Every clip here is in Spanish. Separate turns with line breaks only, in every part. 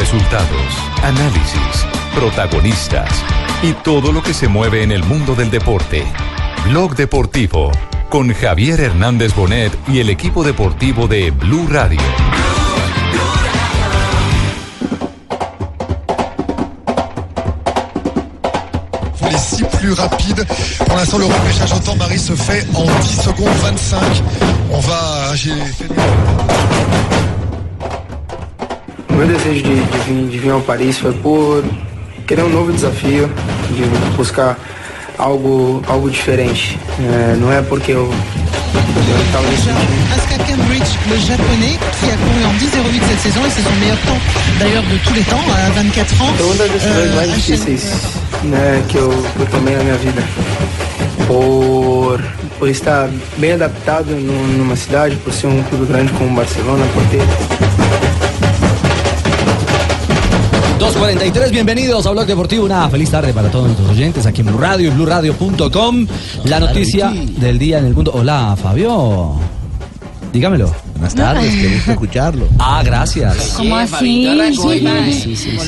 Resultados, análisis, protagonistas y todo lo que se mueve en el mundo del deporte. Blog Deportivo con Javier Hernández Bonet y el equipo deportivo de Blue Radio.
les six plus rapides. Pour l'instant, le repêchage en temps, Marie, se fait en 10 secondes 25. On va. J'ai fait
meu desejo de, de, vir, de vir ao Paris foi por querer um novo desafio, de buscar algo, algo diferente. É, não é porque eu.
Aska Cambridge, le japonais, qui a couru en 10.08 cette saison et c'est son meilleur temps d'ailleurs de tous les temps, à 24 ans.
Foi uma das decisões
Euh,
mais
à
difíceis né, que, eu, tomei na minha vida. Por, por estar bem adaptado nu- numa cidade, por ser um clube grande como o Barcelona, por ter
2.43, bienvenidos a Blog Deportivo. Una feliz tarde para todos nuestros oyentes aquí en Blue Radio y BlueRadio.com. La noticia del día en el mundo. Hola, Fabio. Dígamelo.
Buenas tardes, qué gusto escucharlo.
Ah, gracias.
¿Cómo así?
Sí, sí, sí.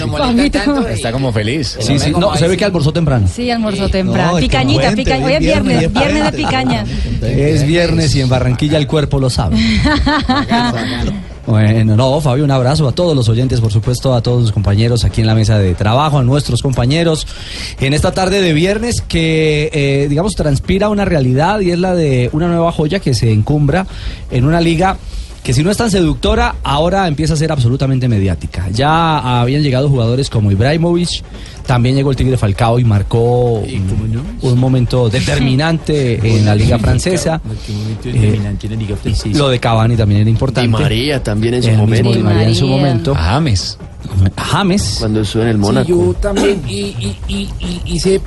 Está como feliz.
Sí, sí. No, se ve que almorzó temprano.
Sí, almorzó temprano. Picañita, picaña. Hoy es
viernes,
viernes,
viernes,
viernes de picaña.
Es viernes y en Barranquilla el cuerpo lo sabe. Bueno, no, Fabio, un abrazo a todos los oyentes, por supuesto, a todos los compañeros aquí en la mesa de trabajo, a nuestros compañeros en esta tarde de viernes que, eh, digamos, transpira una realidad y es la de una nueva joya que se encumbra en una liga que si no es tan seductora, ahora empieza a ser absolutamente mediática. Ya habían llegado jugadores como Ibrahimovic, también llegó el Tigre Falcao y marcó un, un momento determinante en la liga francesa. Eh, lo de Cavani también era importante.
Di María también en su
El mismo
momento.
Di María en su momento.
James.
James.
Cuando estuvo en el
Sí,
Mónaco.
yo también y, y, y, y hice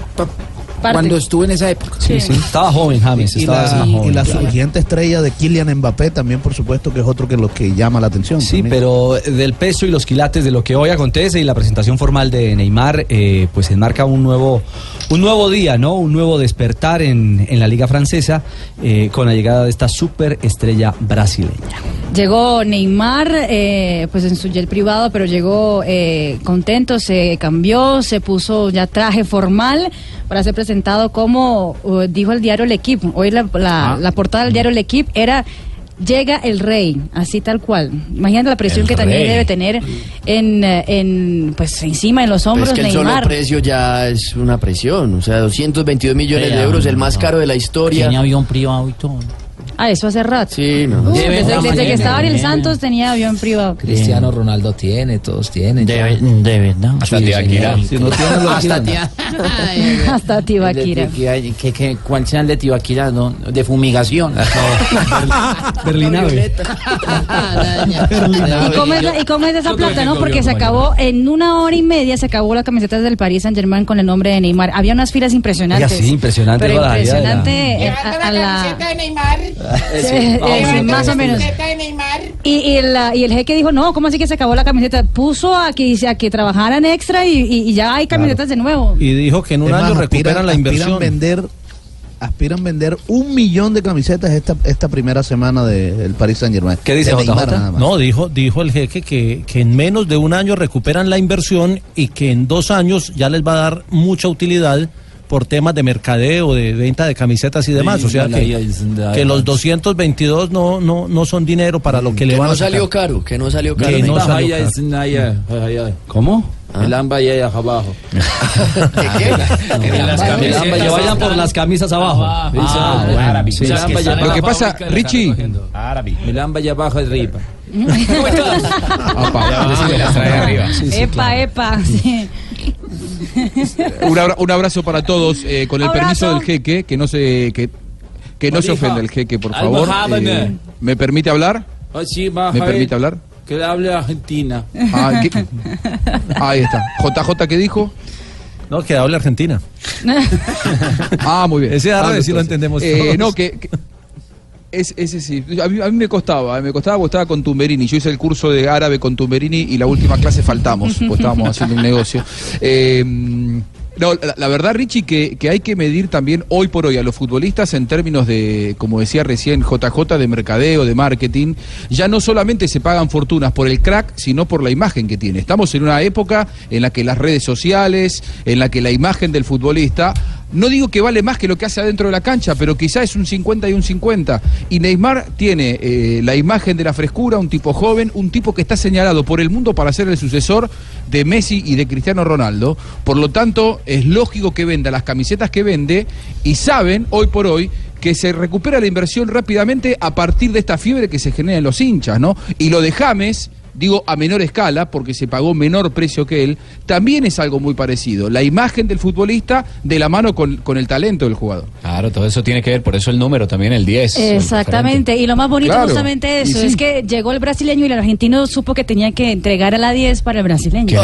Parte.
cuando estuve en esa época.
Sí, sí. Estaba joven James,
Y
estaba
la,
más
y
joven.
la
claro.
surgiente estrella de Kylian Mbappé también, por supuesto, que es otro que lo que llama la atención.
Sí,
también.
pero del peso y los quilates de lo que hoy acontece y la presentación formal de Neymar, eh, pues enmarca un nuevo, un nuevo día, ¿no? Un nuevo despertar en, en la liga francesa eh, con la llegada de esta superestrella brasileña.
Llegó Neymar, eh, pues en su jet privado, pero llegó eh, contento, se cambió, se puso ya traje formal para ser presentado como uh, dijo el diario El Equipo. Hoy la, la- la portada del diario El Equipo era Llega el rey, así tal cual. Imagínate la presión
El
que también
rey.
debe tener en, eh, en, pues encima, en los hombros
es que el solo
Neymar.
precio ya es una presión. O sea, 222 millones de euros, el más
no.
caro de la historia.
Tiene avión privado y todo.
Ah, eso hace rato.
Sí, no.
Uh,
De
desde, que estaba en el
bien.
Santos tenía avión privado.
Cristiano Ronaldo tiene, todos tienen.
De, de verdad.
Hasta
Sí,
Tibaquira.
Si no tiene lo
Hasta tía.
Hasta Tibaquira.
¿Qué, qué, ¿Cuál sea el de Tibaquira? no? De fumigación.
Berlinave.
¿Y cómo, es, la- y cómo es esa plata,
que
no? Porque se acabó, en una hora y media se acabó la camiseta del Paris Saint Germain con el nombre de Neymar. Había unas filas impresionantes.
Oiga, sí, impresionante,
Pero impresionante eh, a, a la...
de Neymar.
Sí, eh, sí, más o menos.
De.
Y, y, la- y el jeque dijo, no, ¿cómo así que se acabó la camiseta? Puso a que, a que trabajaran extra y, y- ya hay camisetas de nuevo.
Y dijo que en un año recuperan la
aspiran
inversión.
vender, aspiran vender un millón de camisetas esta, esta primera semana de- del Paris Saint Germain.
¿Qué dice
De Neymar.
No, dijo, dijo el jeque que, que en menos de un año recuperan la inversión y que en dos años ya les va a dar mucha utilidad por temas de mercadeo, de venta de camisetas y demás. O sea que, que los 222 no, no, no son dinero para lo que le
Que no van a sacar. salió caro, que no salió caro.
Que no salió caro.
¿Cómo?
El amba y allá abajo.
Que vayan por las camisas abajo. Ah, bueno, sí.
Lo que pasa,
Richie.
El amba y abajo es ripa.
epa, epa.
Un, abra- un abrazo para todos, eh, con el
Abrazo.
permiso del jeque, que no se que, que no se ofenda el jeque, por favor. Eh, ¿Me permite hablar?
Así
¿Me permite hablar?
Que hable Argentina.
Ah, ¿qué? Ahí está. JJ, ¿qué dijo?
No, que hable Argentina.
Ah, muy bien.
Ese árabe
Hablo
sí lo entendemos
Eh,
todos.
no, que, que- es- ese sí. A mí, a mí me costaba, me costaba porque estaba con Tumberini. Yo hice el curso de árabe con Tumberini y la última clase faltamos, pues estábamos haciendo un negocio. Eh, No, la, la verdad, Richie, que, que hay que medir también hoy por hoy a los futbolistas en términos de, como decía recién JJ, de mercadeo, de marketing. Ya no solamente se pagan fortunas por el crack, sino por la imagen que tiene. Estamos en una época en la que las redes sociales, en la que la imagen del futbolista, no digo que vale más que lo que hace adentro de la cancha, pero quizá es un 50 y un 50. Y Neymar tiene eh, la imagen de la frescura, un tipo joven, un tipo que está señalado por el mundo para ser el sucesor de Messi y de Cristiano Ronaldo. Por lo tanto, es lógico que venda las camisetas que vende y saben hoy por hoy que se recupera la inversión rápidamente a partir de esta fiebre que se genera en los hinchas, ¿no? Y lo de James, digo a menor escala, porque se pagó menor precio que él, también es algo muy parecido. La imagen del futbolista de la mano con, con el talento del jugador.
Claro, todo eso tiene que ver, por eso el número también, el 10.
Exactamente, y lo más bonito
Claro.
justamente eso,
sí.
es que llegó el brasileño y el argentino supo que tenía que entregar a la 10 para el brasileño.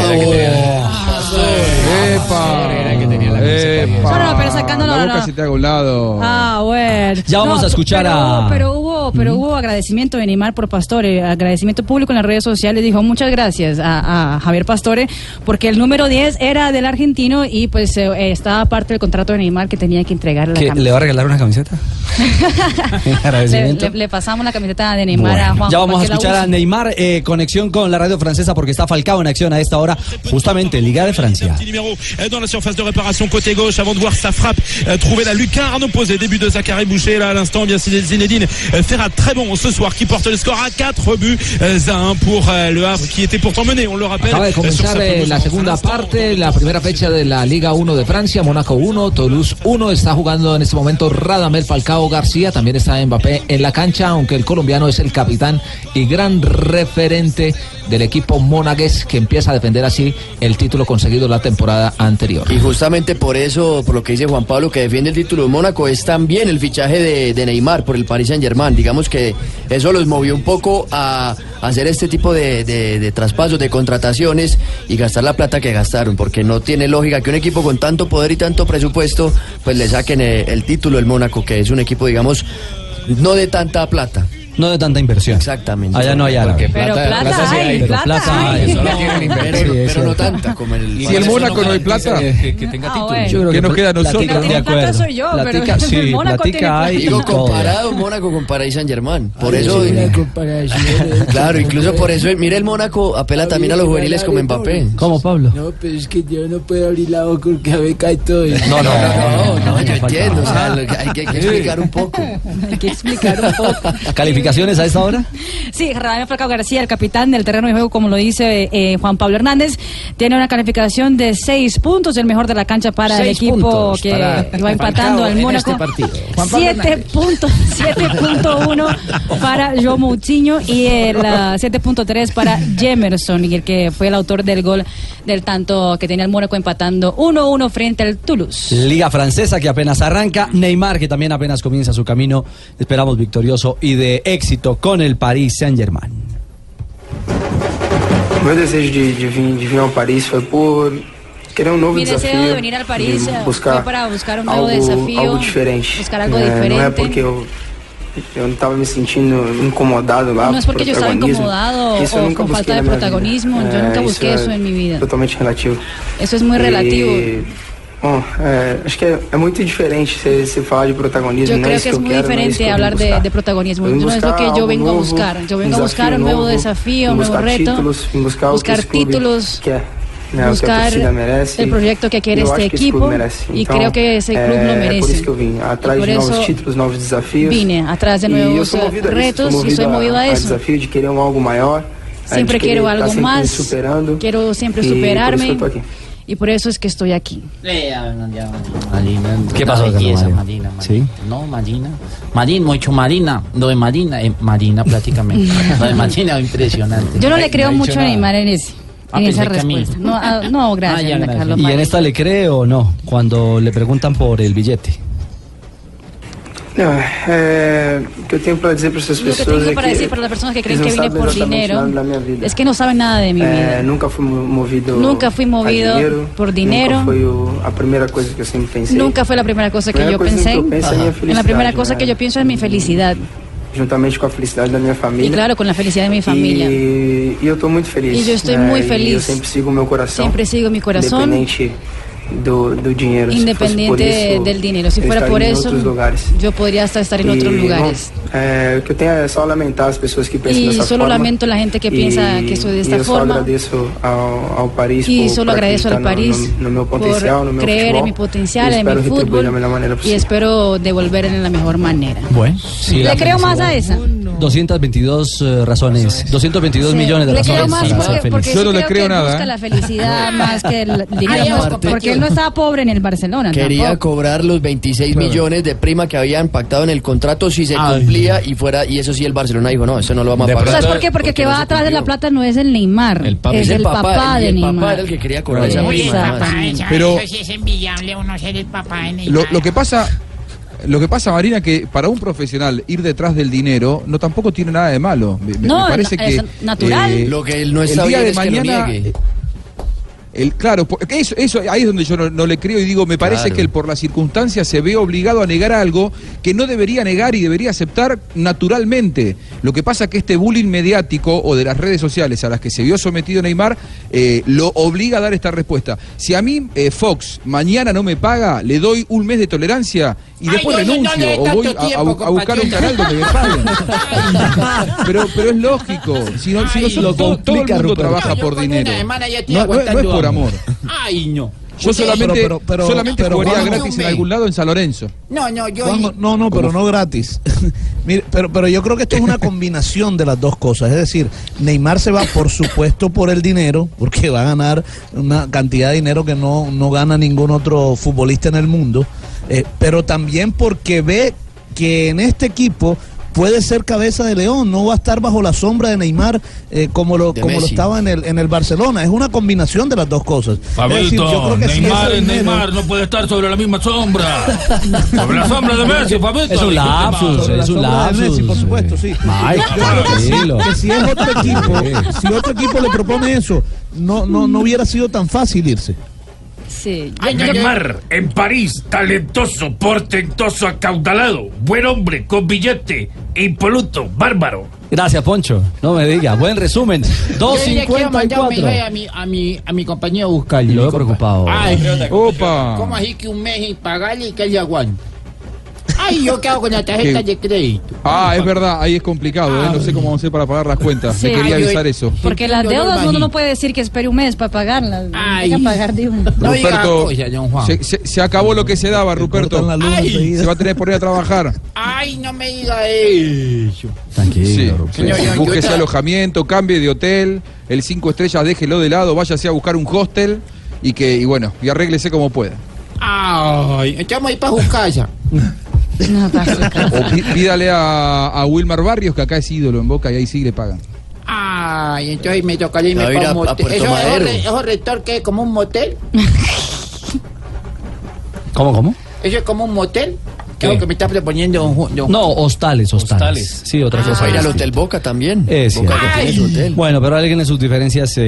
No, no, pero sacándolo,
La
no,
boca
no.
se te haga a un lado.
Ah, bueno.
Ya vamos a escuchar
pero,
a-
Pero hubo, pero hubo agradecimiento de Neymar por Pastore, agradecimiento público en las redes sociales. Dijo muchas gracias a, a Javier Pastore, porque el número 10 era del argentino y pues eh, estaba parte del contrato de Neymar que tenía que entregar la
¿Qué,
camiseta.
¿Le va a regalar una camiseta?
Le, le- le pasamos la camiseta de Neymar a
Bueno,
Juan.
ya vamos a escuchar a. Neymar, eh, conexión con la radio francesa porque está Falcao en acción a esta hora, justamente Liga de Francia.
Euh, dans la surface de côté gauche avant de voir sa frappe euh, trouver la lucarne opposée. Début de Zachary Boucher là à l'instant. Bien Zinedine Ferrat très bon ce soir qui porte le score à 4 buts à 1 pour euh, le Havre qui était pourtant mené, on le rappelle.
Acaba de
euh,
comenzar eh, la segunda parte, la primera fecha de la Liga 1 de Francia, Mónaco 1, Toulouse 1, está jugando en este momento Radamel Falcao García, también está Mbappé en la cancha, aunque el colombiano es el capitán y gran referente del equipo monagués que empieza a defender así el título conseguido la temporada anterior.
Y justamente por eso, por lo que dice Juan Pablo, que defiende el título de Mónaco, es también el fichaje de, Neymar por el Paris Saint Germain. Digamos que eso los movió un poco a hacer este tipo de, de- traspasos, de contrataciones y gastar la plata que gastaron, porque no tiene lógica que un equipo con tanto poder y tanto presupuesto, pues le saquen eh, el título del Mónaco, que es un equipo, digamos, no de tanta plata.
No de tanta inversión.
Exactamente.
Allá no hay árabe.
Pero plata,
sí
hay,
hay,
pero
plata,
plata
hay.
hay.
Tienen inversión,
Sí,
pero no tanta como el...
Si el Mónaco no hay plata,
Que, que tenga
Ah,
título.
bueno.
Yo creo
¿Qué
que
nos queda a nosotros?
Que tiene
de acuerdo.
plata soy yo, pero
Platica- sí,
el Mónaco tiene
hay
Digo, comparado Mónaco con Paris Saint Germain. Por
Ay,
eso. Claro, incluso por eso, mire el Mónaco apela también a los juveniles como Mbappé.
¿Cómo, Pablo?
No, pero es que yo no puedo abrir la boca porque a ver cae todo.
No, no,
No, no, yo entiendo, o sea, lo que- hay que, que explicar un poco.
Hay que explicar un poco.
¿Calificaciones a esta hora?
Sí, Radamel Falcao García, el capitán del terreno de juego, como lo dice eh, Juan Pablo Hernández, tiene una calificación de seis puntos, el mejor de la cancha para el equipo que va empatando al Mónaco.
este
Siete puntos, 7.1 para Joe Moutinho y el ah, 7.3 para Jemerson, y el que fue el autor del gol del tanto que tenía el Mónaco empatando 1-1 frente al Toulouse.
Liga francesa que apenas arranca, Neymar que también apenas comienza su camino, esperamos victorioso y de éxito con el Paris Saint-Germain.
O meu desejo de, de, vir, de vir ao Paris foi por querer um novo
Mi
desafio.
deseo de venir al París eh,
buscar
fue para buscar un nuevo
algo,
desafío,
algo diferente.
buscar algo
É, Não é
diferente.
porque eu não estava me sentindo incomodado lá.
No es porque yo estaba incomodado
eu
o con falta de protagonismo.
vida.
Yo nunca
isso
busqué eso en mi vida.
Totalmente relativo.
Eso es muy relativo.
E, bom, é, acho que é, é muito diferente se, se falar de protagonismo.
Yo
não é
creo
isso
que es
eu
muy
quero, não é isso
diferente
que eu vim
hablar de,
buscar.
de protagonismo.
Eu vim
No es lo
buscar
que yo
algo
vengo a
novo,
buscar. Yo vengo a
um
buscar un
desafio
nuevo
novo,
desafío,
vim
un nuevo
buscar
reto.
Títulos, vim buscar, o que
buscar
esse clube
títulos.
Quer, né, o que a
buscar
torcida merece.
el proyecto que quiere
E eu
este
acho que esse
equipo,
clube merece.
y
Então,
creo que ese club
é,
lo
É por
merece.
isso que eu vim, atrás
por
de novos
eso
títulos, novos desafios.
vine atrás de
E eu
nuevos
sou movido a isso,
retos
sou
y soy movido a
a
eso.
desafio de querer um algo maior. a
Siempre
de querer
quiero
tá
algo
sempre me
más.
superando.
Quiero siempre
E por isso que
superarme. Y por eso es que estoy aquí.
Marina,
¿Qué pasó,
belleza? Marina, Marina.
Sí.
No, Marina. Marina, mucho Marina. Lo de Marina, eh, Marina prácticamente. Lo de Marina es impresionante.
Yo no le creo mucho a. Neymar en ese.
Ah,
en esa respuesta. No, ah, no, gracias,
Ah, ya, gracias.
Carlos
¿Y en esta le cree o no? Cuando le preguntan por el billete.
Não, é, o que eu tenho para dizer para essas
Lo que tengo para
que
decir para las personas que creen
não
que vine por dinero es que no saben nada de mi
É,
vida.
nunca fui mo- movido
Nunca fui movido
a dinheiro,
por dinero.
Nunca foi o, a primeira coisa que eu sempre pensei.
Nunca fue la primera cosa que
Primeira
yo
coisa
pensé.
que eu penso é a minha
En la primera cosa que yo pienso es mi felicidad.
Juntamente com a felicidade da minha família.
Y claro, con la felicidad de mi familia.
E, e eu estou muito feliz.
E eu estou
né?
muito
E
feliz.
eu sempre sigo meu coração.
Siempre sigo mi corazón.
Independente do, do dinheiro. Se fosse por
Independiente
isso,
del dinero. Si
eu
fuera
estaria
por
em
eso,
outros lugares.
yo podría hasta estar en
E,
otros
bom,
lugares.
é, o que eu tenho é só lamentar as pessoas que pensam
Y
dessa
solo
forma.
lamento la gente que piensa
E-
que soy de
e
esta
eu só
forma.
agradeço ao, ao Paris
Y
por,
solo al
acreditar
París
no, no, no meu
por
potencial, no meu
creer en
futebol.
mi potencial,
e
en
espero
mi
retribuir
fútbol.
da melhor maneira
Y
possível.
espero devolver en la mejor manera.
Bueno,
Le creo más a esa.
222 eh, razones, 222
Sí,
millones de
le creo
razones
más
para
porque,
ser
porque
feliz.
sí creo que busca la felicidad más que el dinero.
Ay,
porque él no estaba pobre en el Barcelona.
Quería
tampoco.
cobrar los 26 millones de prima que habían pactado en el contrato si se cumplía y fuera y eso sí el Barcelona dijo, no, eso no lo vamos a pagar.
¿Sabes por qué? Porque el que va atrás de la plata no es el Neymar, es el papá,
y
de
el
Neymar.
papá era el que quería cobrar esa prima. además.
Pero-
Eso sí es envidiable uno ser el papá de Neymar.
Lo, lo que pasa, lo que pasa, Marina, que para un profesional ir detrás del dinero no tampoco tiene nada de malo. Me,
No,
me parece
es
que eh,
natural.
Lo que él no
el
está
día
bien
de
es que lo
mañana.
niegue.
El, claro, porque eso, eso ahí es donde yo no, no le creo y digo, me parece
Claro.
que él por las circunstancias se ve obligado a negar algo que no debería negar y debería aceptar naturalmente. Lo que pasa que este bullying mediático o de las redes sociales a las que se vio sometido Neymar eh, lo obliga a dar esta respuesta. Si a mí eh, Fox mañana no me paga, le doy un mes de tolerancia y después
no,
renuncio o voy a- a,
tiempo,
a buscar un canal donde me paguen. pero, pero es lógico. Si no, si
Ay, lo
todo, todo el mundo trabaja por dinero. No, no- no es por amor.
Ay, no.
Yo solamente,
pero- pero-
solamente jugaría gratis en algún lado en San Lorenzo.
No, no, yo.
Juanjo, no, no, pero no gratis. Mire, pero, pero yo creo que esto es una combinación de las dos cosas. Es decir, Neymar se va, por supuesto, por el dinero, porque va a ganar una cantidad de dinero que no, no gana ningún otro futbolista en el mundo, eh, pero también porque ve que en este equipo puede ser cabeza de león, no va a estar bajo la sombra de Neymar eh, como lo
De
como lo estaba en el en el Barcelona. Es una combinación de las dos cosas. Es decir,
Fabito,
yo creo que si
Neymar
ese
es
dinero-
Neymar, no puede estar sobre la misma sombra. sobre la sombra de Messi, Fabito.
Es un lapsus,
Sobre la
es un
de
lapsus.
Messi, por supuesto, sí. Creo que que si es otro equipo, si otro equipo le propone eso, no, no, no hubiera sido tan fácil irse.
Sí.
Ay, no, yo-
Neymar, en París, talentoso, portentoso, acaudalado, buen hombre, con billete, impoluto, bárbaro.
Gracias, Poncho. No me diga. Buen resumen.
Yo le quiero mandar un mensaje
2.54.
a mi, a mi, a mi compañero Buscali.
Lo
compa-
preocupado.
Ay,
Opa.
¿cómo así que un mes sin pagarle y que le aguante? Ay, yo qué hago con la tarjeta
¿Qué?
de crédito.
Ah, es verdad, ahí es complicado, ¿eh? no sé cómo vamos a hacer para pagar las cuentas.
Sí.
Me quería
Ay, yo-
avisar eso.
Porque las deudas uno no puede decir que espere un mes para pagarlas.
Ay.
Hay que pagar de una.
No diga
Ruperto,
cosas, don Juan.
se, se- se acabó lo que se daba, Ruperto.
Cortan la luz
Ay.
Se va a tener que poner a trabajar.
Ay, no me diga eso.
Tranquilo,
Sí, sí. Búsquese
yo-
alojamiento, cambie de hotel, el cinco estrellas déjelo de lado, váyase a buscar un hostel y que y bueno, y arréglese como pueda.
Ay, estamos ahí para su casa.
No.
O pí- pídale a, a Wilmar Barrios, que acá es ídolo en Boca y ahí sí le pagan.
Ay, entonces me tocaría irme para un motel. ¿Eso, eso rector que es como un motel?
¿Cómo, cómo?
¿Eso es como un motel? ¿Qué es
¿Qué?
lo que me está proponiendo
No, hostales, hostales.
Hostales.
Sí, otra
Pues
cosa.
ir al. Hotel Boca también.
Es
Boca
cierto.
que tiene su hotel.
Bueno, pero alguien en sus diferencias eh,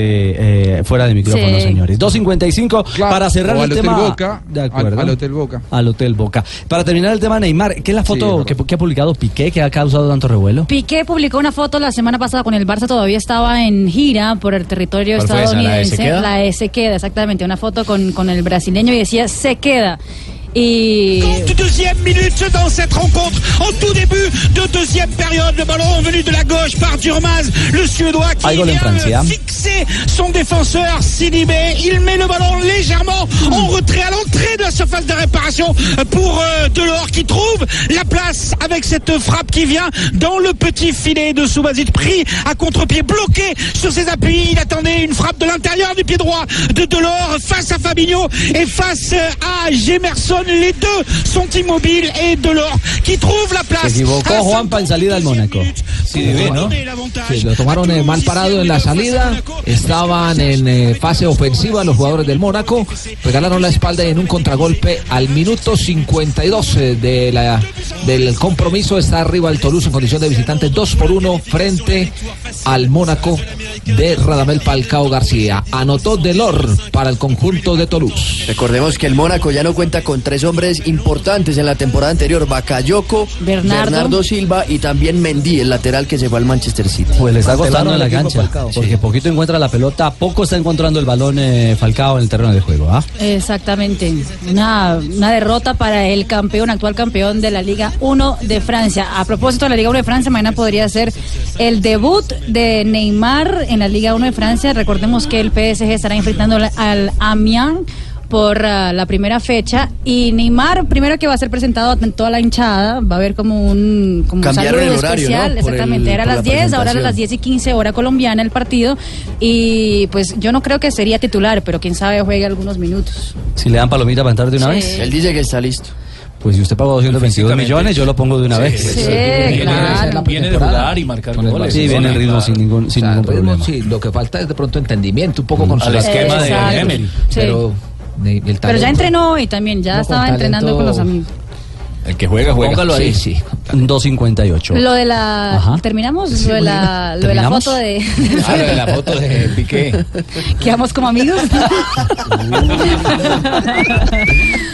eh, fuera de micrófono,
Sí.
señores. 2.55 para cerrar
o
el
al
tema.
Hotel Boca,
de
al,
acuerdo.
al Hotel Boca.
Al Hotel Boca. Para terminar el tema Neymar, ¿qué es la foto que, ha publicado Piqué que ha causado tanto revuelo?
Piqué publicó una foto la semana pasada con el Barça, todavía estaba en gira por el territorio
¿Cuál fue esa? ¿La de
estadounidense.
se queda?
La de se queda, exactamente. Una foto con, con el brasileño y decía se queda. Y
Deuxième minute dans cette rencontre. En tout début de deuxième période, le ballon venu de la gauche par Durmaz, le Suédois qui vient
Francia.
fixer son défenseur Sidibé. Il met le ballon légèrement en retrait à l'entrée de la surface de réparation pour euh, Delors qui trouve la place avec cette frappe qui vient dans le petit filet de Soubazit pris à contre-pied, bloqué sur ses appuis. Il attendait une frappe de l'intérieur du pied droit de Delors face à Fabinho et face à Gemerson. Les deux sont immobiles et Delors qui trouve la
Se
place.
equivocó Juanpa en salida al Mónaco.
Sí, ¿no?
Sí, lo tomaron eh, mal parado en la salida, estaban en eh, fase ofensiva los jugadores del Mónaco, regalaron la espalda en un contragolpe al minuto 52 eh, de la, del compromiso está arriba el Toulouse en condición de visitante 2 por 1 frente al Mónaco de Radamel Falcao García. Anotó Delor para el conjunto de Toulouse.
Recordemos que el Mónaco ya no cuenta con tres hombres importantes en la temporada anterior, Bakayoko,
Bernardo.
Bernardo Silva y también Mendy, el lateral que se fue al Manchester City.
Pues le está costando en la cancha,
Falcao.
porque poquito encuentra la pelota, poco está encontrando el balón eh, Falcao en el terreno de juego. ¿ah?
Exactamente. Una, una derrota para el campeón, actual campeón de la Liga 1 de Francia. A propósito de la Liga 1 de Francia, mañana podría ser el debut de Neymar en la Liga 1 de Francia. Recordemos que el PSG estará enfrentando al- al Amiens por ah, la primera fecha y Neymar primero que va a ser presentado ante toda la hinchada va a haber como un como un saludo
horario,
especial
¿no?
Exactamente
el-
era a las
la
10 ahora a las 10 y 15 hora colombiana el partido y pues yo no creo que sería titular pero quién sabe juegue algunos minutos
Si le dan palomita para entrar de una
Sí.
vez.
Él dice que está listo.
Pues si usted pagó 222 millones, yo lo pongo de una vez.
Sí, claro.
Viene de jugar y marcar
Con
goles.
Sí, viene el ritmo sin ningún, sin
O sea,
ningún
el ritmo,
problema.
sí, lo que falta es de pronto entendimiento, un poco con
Al
su-
esquema de. Emery.
Sí.
Pero el
pero ya entrenó hoy también ya estaba entrenando con los amigos
El que juega, juega.
Póngalo ahí. Sí, sí.
258.
lo de la
Ajá.
terminamos
Sí,
lo de la lo de la foto de
Ah, lo de la foto de Piqué.
quedamos como amigos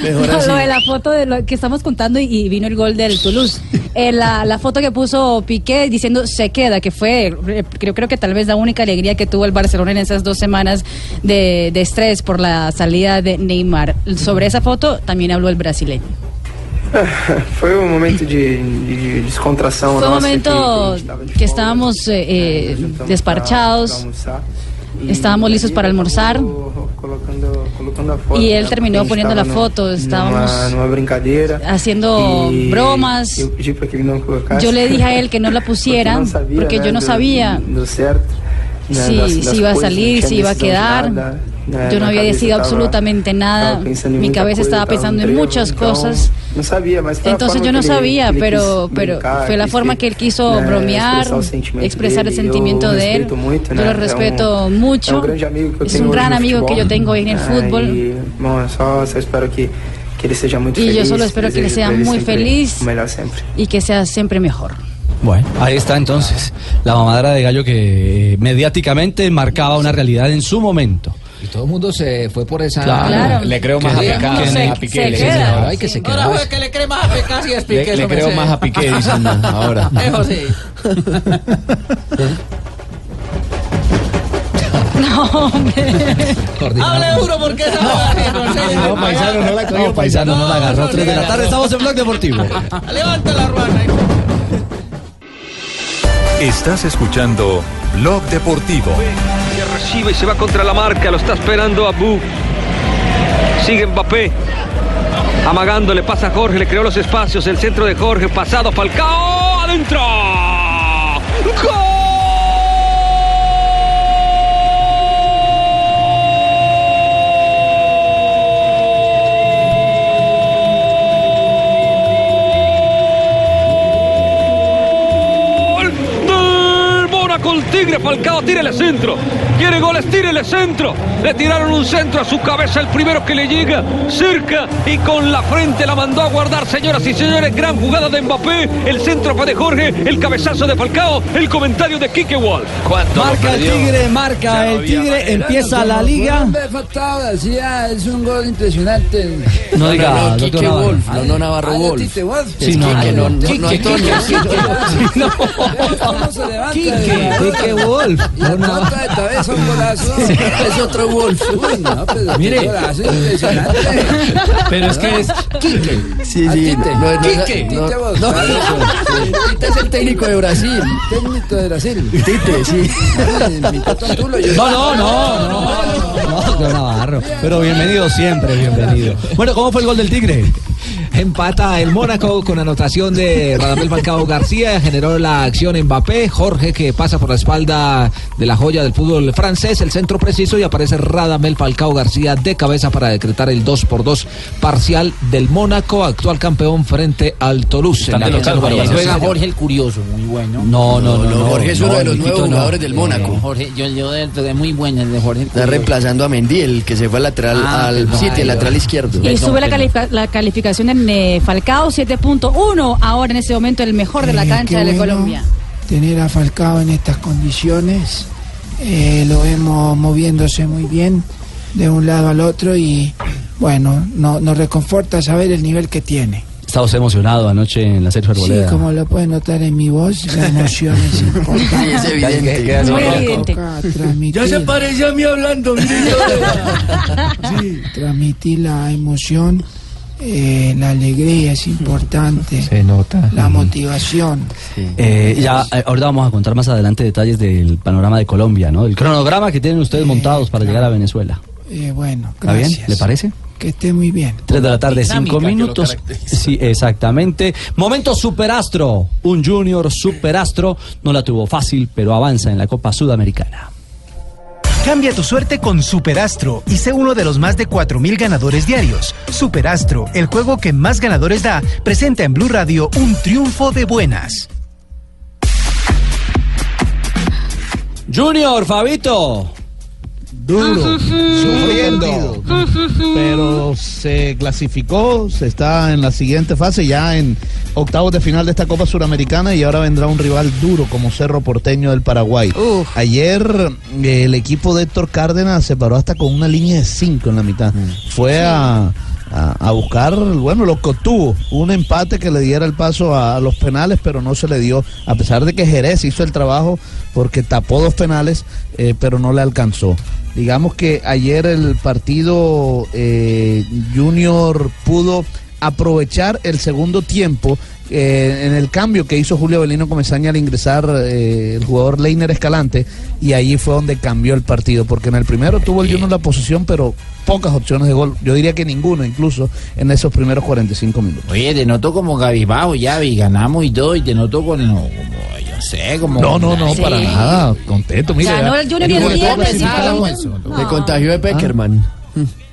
Mejor
No,
así.
lo de la foto de lo que estamos contando y, y vino el gol del Toulouse. Eh, la, la foto que puso Piqué diciendo se queda, que fue, creo, creo que tal vez la única alegría que tuvo el Barcelona en esas dos semanas de, de estrés por la salida de Neymar. Sobre esa foto también habló el brasileño.
Foi um momento de, de descontração
Fue un
nossa
momento
que,
estábamos eh, eh,
pra almoçar.
estábamos listos para almorzar. Y él terminó poniendo la foto, estábamos haciendo
E
bromas. Yo le dije a él que no la pusiera
porque,
yo no sabía si, iba a salir, si iba a quedar. Yo no había decidido absolutamente nada. Mi cabeza estaba pensando en muchas cosas.
Não sabia, mas foi a
Entonces yo no sabía, pero, pero
brincar,
fue la forma
que-
él quiso
né,
bromear, expresar el sentimiento de él. Yo
né,
lo
é um-
respeto
é um
mucho.
grande amigo que eu
Es un gran
no
amigo que yo tengo hoy en el fútbol.
Bom, só, só espero que, que ele seja muito
Y yo solo espero que
desejo
sea muy feliz. Y que sea siempre mejor.
Bueno, ahí está entonces la mamadera de gallo que eh, mediáticamente marcaba una realidad en su momento.
Y todo el mundo se fue por esa.
Claro.
Le creo más a,
Que-
Piqué,
que se-
a Piqué.
se
le-
queda. Ay, que se queda.
Ahora, que le cree más a Pecas y
Le,
explique
le creo más a Piqué, dicen ahora.
Eso sí.
No, hombre.
Hable duro porque esa no,
No, paisano no la cogió, paisano no la agarró. Tres de la tarde estamos en Blog Deportivo.
Levanta la ruana.
Estás escuchando Blog Deportivo.
Y se va contra la marca, lo está esperando Abu. Sigue Mbappé. Amagando, le pasa a Jorge, le creó los espacios, el centro de Jorge, pasado Falcao, adentro. Tigre Falcao, tírele centro. Quiere goles, tírele centro. Le tiraron un centro a su cabeza, el primero que le llega cerca y con la frente la mandó a guardar, señoras y señores. Gran jugada de Mbappé. El centro fue de Jorge, el cabezazo de Falcao, el comentario de Quique Wolf.
Marca el Tigre, marca el Tigre, empieza la liga.
decía, es un gol impresionante.
No diga,
no,
doctor
Quique
Navarro.
Wolf, no, no Navarro
Ah,
Wolf.
Tite Wolf.
Sí,
Es
no,
Quique,
no,
no, no,
Quique,
no Antonio.
¿Cómo se levanta?
Quique, Quique Wolf.
Y la nota de cabeza un golazo.
Es otro Wolf.
Uy, no, pero
Mire.
qué golazo impresionante.
Pero es que es
Quique.
Sí,
A
sí.
Tite.
No, no,
Quique.
no, no. Tite es el técnico de Brasil.
Técnico de Brasil.
Tite, sí.
No, no, no, no, no, Navarro. Pero bienvenido siempre, bienvenido. Bueno, ¿cómo fue el gol del Tigre?
Empata el Mónaco con anotación de Radamel Falcao García. Generó la acción Mbappé. Jorge que pasa por la espalda de la joya del fútbol francés. El centro preciso y aparece Radamel Falcao García de cabeza para decretar el 2 por 2 parcial del Mónaco, actual campeón frente al Toulouse.
De
Juega
Jorge el Curioso, muy bueno.
No, no, no.
No, Jorge es uno de los nuevos
no.
jugadores del Mónaco.
Jorge, yo, yo de, de muy bueno el de Jorge. el
Está reemplazando a Mendy, el que se fue al lateral,
Ah,
al lateral izquierdo.
Y sube la, califica- la eh, Falcao 7.1, ahora en este momento el mejor de la
Eh,
cancha de
bueno
Colombia.
Tener a Falcao en estas condiciones eh, lo vemos moviéndose muy bien de un lado al otro y bueno, no, nos reconforta saber el nivel que tiene.
Estaba usted emocionado anoche en la Sergio
Sí,
Arboleda.
como lo pueden notar en mi voz, la emoción es importante.
Es evidente. Muy evidente.
Ya se parece a mí hablando,
Sí, transmitir la emoción, eh, la alegría es importante.
Se nota.
La motivación.
Eh, ya, eh, ahorita vamos a contar más adelante detalles del panorama de Colombia, ¿no? El cronograma que tienen ustedes montados para llegar a Venezuela.
Eh, bueno,
¿Está bien?
gracias.
¿Le parece?
Que esté muy bien.
3 de la tarde,
Dinámica
5
que lo
minutos. Sí, exactamente. Momento superastro. Un junior superastro. No la tuvo fácil, pero avanza en la Copa Sudamericana.
Cambia tu suerte con Superastro y sé uno de los más de 4.000 ganadores diarios. Superastro, el juego que más ganadores da, presenta en Blue Radio un triunfo de buenas.
Junior, Fabito.
Duro, sufriendo, pero se clasificó, se está en la siguiente fase, ya en octavos de final de esta Copa Suramericana y ahora vendrá un rival duro como Cerro Porteño del Paraguay. Ayer el equipo de Héctor Cárdenas se paró hasta con una línea de cinco en la mitad. Fue a, a- a buscar, bueno, lo que obtuvo, un empate que le diera el paso a, a los penales, pero no se le dio, a pesar de que Jerez hizo el trabajo porque tapó dos penales, eh, pero no le alcanzó. Digamos que ayer el partido eh, Junior pudo aprovechar el segundo tiempo eh, en el cambio que hizo Julio Belino Comesaña al ingresar eh, el jugador Leiner Escalante y ahí fue donde cambió el partido porque en el primero tuvo el Junior la posición pero pocas opciones de gol. Yo diría que ninguna incluso en esos primeros 45 minutos.
Oye, te noto como Gabibajo, ya, y ganamos y todo, y te noto con, como, sé, como...
no no no para nada contento mire
Ganó
ya-
el Junior y el viernes.
Se contagió de Peckerman.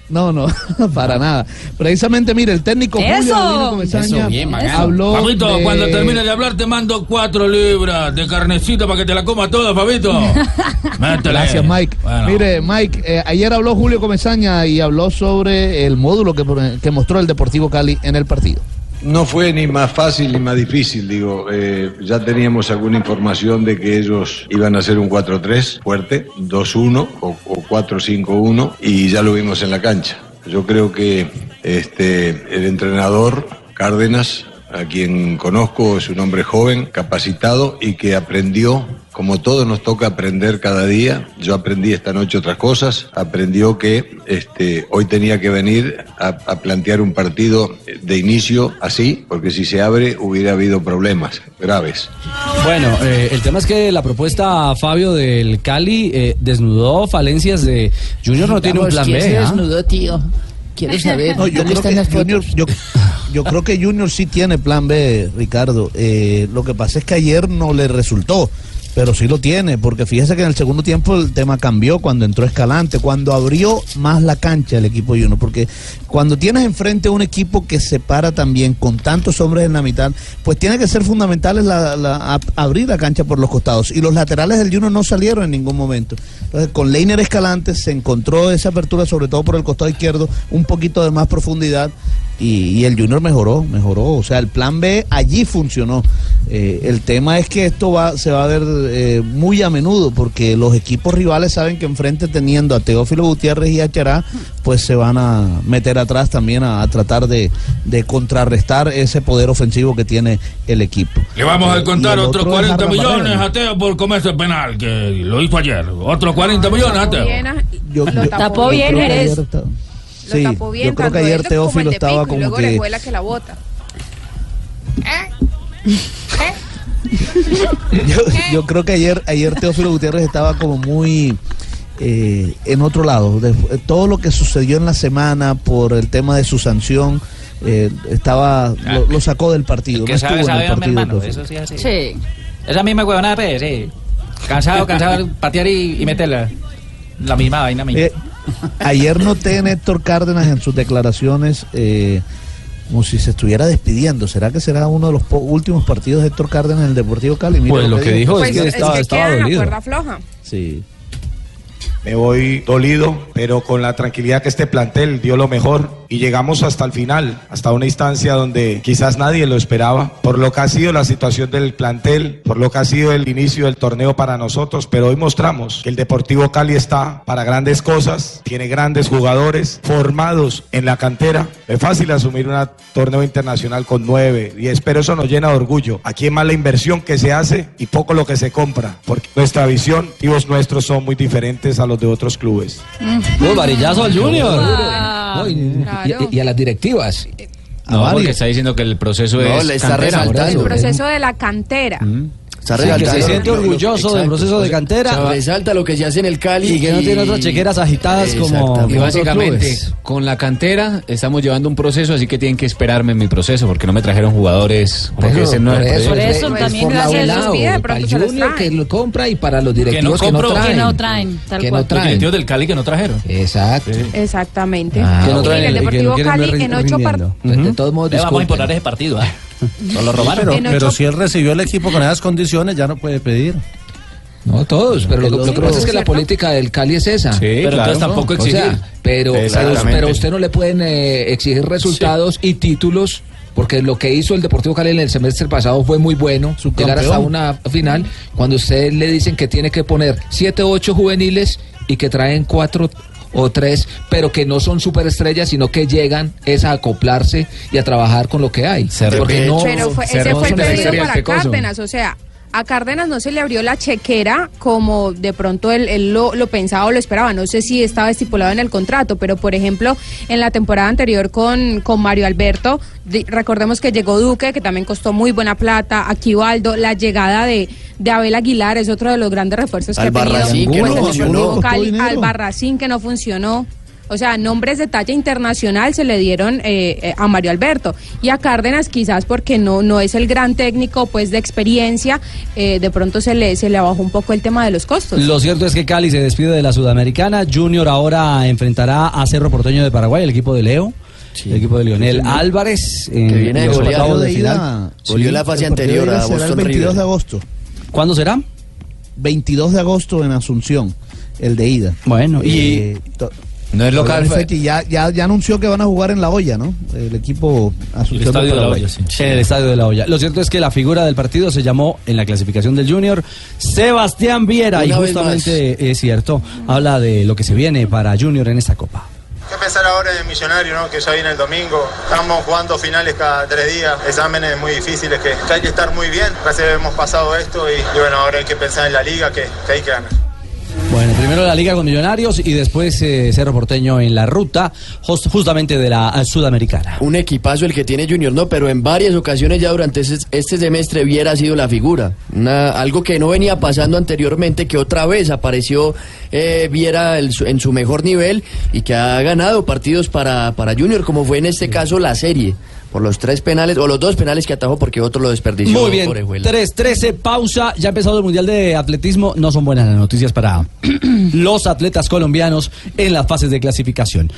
No, no, para nada. Precisamente, mire, el técnico Julio
Eso.
Comesaña
Eso, bien,
habló
Fabito,
de-
cuando termine de hablar te mando cuatro libras de carnecita para que te la comas toda, Fabito.
Gracias, Mike.
Bueno.
Mire, Mike, eh, ayer habló Julio Comesaña y habló sobre el módulo que, que mostró el Deportivo Cali en el partido.
No fue ni más fácil ni más difícil, digo, eh, ya teníamos alguna información de que ellos iban a hacer un 4-3 fuerte, 2-1 o, o 4-5-1 y ya lo vimos en la cancha. Yo creo que este, el entrenador Cárdenas, a quien conozco, es un hombre joven, capacitado y que aprendió, como todos nos toca aprender cada día. Yo aprendí esta noche otras cosas, aprendió que este, hoy tenía que venir a, a plantear un partido de inicio así, porque si se abre hubiera habido problemas graves.
Bueno, eh, el tema es que la propuesta, Fabio, del Cali eh, desnudó falencias de Junior no tiene un plan
¿quién
B.
se
¿ah?
desnudó, tío? Quiero saber,
No, yo
¿dónde
creo que? Junior, yo, yo creo que Junior sí tiene plan B, Ricardo. Eh, lo que pasa es que ayer no le resultó, pero sí lo tiene, porque fíjese que en el segundo tiempo el tema cambió cuando entró Escalante, cuando abrió más la cancha el equipo Junior, porque cuando tienes enfrente un equipo que se para también con tantos hombres en la mitad, pues tiene que ser fundamentales la, la- abrir la cancha por los costados. Y los laterales del Junior no salieron en ningún momento. Entonces, con Leiner Escalante se encontró esa apertura, sobre todo por el costado izquierdo, un poquito de más profundidad. Y, y el Junior mejoró, mejoró. O sea, el plan B allí funcionó. Eh, el tema es que esto va, se va a ver eh, muy a menudo, porque los equipos rivales saben que enfrente teniendo a Teófilo Gutiérrez y a Chará, pues se van a meter atrás también a, a tratar de, de contrarrestar ese poder ofensivo que tiene el equipo.
Le vamos a
Eh,
contar otros
otro es
40
Harlan
millones a Teo por comerse el penal, que lo hizo ayer. Otros 40 millones a Teo.
Yo-
Lo tapó
yo
bien Jerez.
está-
Lo
Sí,
tapó bien
yo creo que ayer
como
Teófilo estaba
Pico, y
como
luego
que...
le vuela que la bota.
yo, yo creo que ayer, ayer Teófilo Gutiérrez estaba como muy eh, en otro lado. De- todo lo que sucedió en la semana por el tema de su sanción eh, estaba lo, lo sacó del partido.
que
no
sabe,
estuvo en el partido.
hermano. Eso sí es así.
Sí.
Esa misma huevonada, pues, sí. Cansado, cansado de patear y, y meterla. La misma vaina mía.
Eh, ayer noté en Héctor Cárdenas en sus declaraciones eh, como si se estuviera despidiendo. ¿Será que será uno de los po- últimos partidos de Héctor Cárdenas en el Deportivo Cali? Mira
Pues lo que dijo
Pues es que queda en la cuerda floja.
Sí.
Me voy dolido, pero con la tranquilidad que este plantel dio lo mejor y llegamos hasta el final, hasta una instancia donde quizás nadie lo esperaba, por lo que ha sido la situación del plantel, por lo que ha sido el inicio del torneo para nosotros, pero hoy mostramos que el Deportivo Cali está para grandes cosas, tiene grandes jugadores formados en la cantera. Es fácil asumir un torneo internacional con nueve, diez, pero eso nos llena de orgullo. Aquí es más la inversión que se hace y poco lo que se compra, porque nuestra visión y los nuestros son muy diferentes a los de otros clubes.
Uy, varillazo al Junior.
No, y, y- y a las directivas.
No, porque está diciendo que el proceso
No,
es
le está
cantera.
resaltando.
El proceso de la cantera.
Sí, que se siente orgulloso del proceso de cantera.
Se resalta lo que se hace en el Cali.
Y que no tiene otras chequeras agitadas como,
Y básicamente, con la cantera estamos llevando un proceso, así que tienen que esperarme en mi proceso, porque no me trajeron jugadores. Porque ese no
por
es el
eso,
proceso.
es-
Eso
es
también
por
gracias a
y
de
para el
se
Junior que lo compra y para los directivos que no, traen.
Que no traen, tal
Que
cual.
no traen.
Los directivos del Cali que no trajeron.
Exacto.
Exactamente.
Ah,
Que no
Y
traen
el
el- no
Deportivo Cali en ocho partidos.
De todos modos,
Le vamos a imponer ese partido. No lo robaron.
Pero, si él recibió el equipo con esas condiciones, ya no puede pedir.
No todos, pero lo, que pasa es que la política del Cali es esa.
Sí,
Pero
claro.
entonces tampoco
O sea,
exigir.
pero, pero,
Exactamente.
pero usted no le pueden eh, exigir resultados y títulos. Porque lo que hizo el Deportivo Cali en el semestre pasado fue muy bueno, llegar hasta una final, cuando usted le dicen que tiene que poner siete o ocho juveniles y que traen cuatro o tres, pero que no son superestrellas, sino que llegan es a acoplarse y a trabajar con lo que hay. Porque no,
Pero fue, ese fue el pedido para. Cárdenas, o sea, a Cárdenas no se le abrió la chequera como de pronto él, él lo, lo pensaba o lo esperaba. No sé si estaba estipulado en el contrato, pero por ejemplo, en la temporada anterior con, con Mario Alberto, recordemos que llegó Duque, que también costó muy buena plata, Aquivaldo, la llegada de, de Abel Aguilar es otro de los grandes refuerzos que ha
Albarracín,
tenido
que no
el
funcionó.
Cali. Albarracín, que no funcionó. O sea, nombres de talla internacional se le dieron eh, eh, a Mario Alberto y a Cárdenas quizás porque no no es el gran técnico pues de experiencia, eh, de pronto se le se le bajó un poco el tema de los costos.
Lo cierto es que Cali se despide de la Sudamericana. Junior ahora enfrentará a Cerro Porteño de Paraguay, el equipo de Leo. El equipo de Lionel Álvarez. en
Que viene de
octavos de
ida. Goleó la fase anterior a
será el
Boston
22
River.
de agosto.
¿Cuándo será?
22 de agosto en Asunción, el de ida.
Bueno, y-
Eh,
No es local, fue-
ya, ya, ya anunció que van a jugar en La Olla, ¿no? El equipo Asunción de Paraguay.
En el estadio de la olla. Lo cierto es que la figura del partido se llamó en la clasificación del Junior Sebastián Viera. y
Una
justamente es cierto, habla de lo que se viene para Junior en esta copa.
¿Qué pensar ahora del millonario, no? que ya viene el domingo? Estamos jugando finales cada tres días, exámenes muy difíciles que, hay que estar muy bien. Casi hemos pasado esto y, y bueno, ahora hay que pensar en la liga que, que hay que ganar.
Bueno, primero la Liga con Millonarios y después eh, Cerro Porteño en la ruta just- justamente de la eh, Sudamericana.
Un equipazo el que tiene Junior, no, pero en varias ocasiones ya durante ese- este semestre Viera ha sido la figura. Algo que no venía pasando anteriormente, que otra vez apareció eh, Viera en su mejor nivel y que ha ganado partidos para, para Junior, como fue en este caso la serie, por los tres penales, o los dos penales que atajó porque otro lo desperdició.
Muy bien,
Orejuela.
3-13, pausa. Ya ha empezado el Mundial de Atletismo. No son buenas las noticias para los atletas colombianos en las fases de clasificación.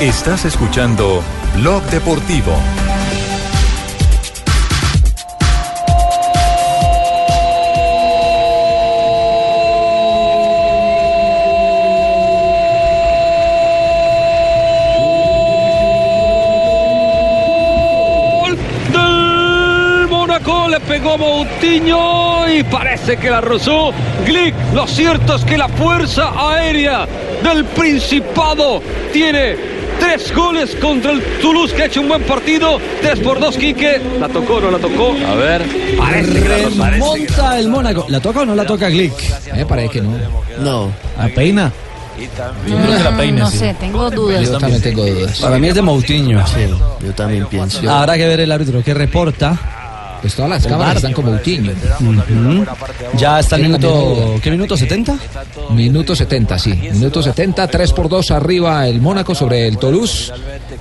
Estás escuchando Blog Deportivo.
Pegó Moutinho y parece que la rozó Glick. Lo cierto es que la fuerza aérea del Principado tiene tres goles contra el Toulouse que ha hecho un buen partido. Tres por dos, Quique. ¿La tocó o no la tocó? A ver. Parece que la.
Remonta el Mónaco. ¿La toca o no la toca Glick?
Me parece que no.
No.
A peina.
no sé, tengo dudas.
Yo también tengo dudas.
Para mí es de Moutinho.
Yo también pienso.
Habrá que ver el árbitro que reporta.
Pues todas las cámaras están como Moutinho.
Ujú. Ya está el minuto. ¿Qué minuto? ¿70?
Minuto 70, sí. Minuto 70, 3 por 2 arriba el Mónaco sobre el Toulouse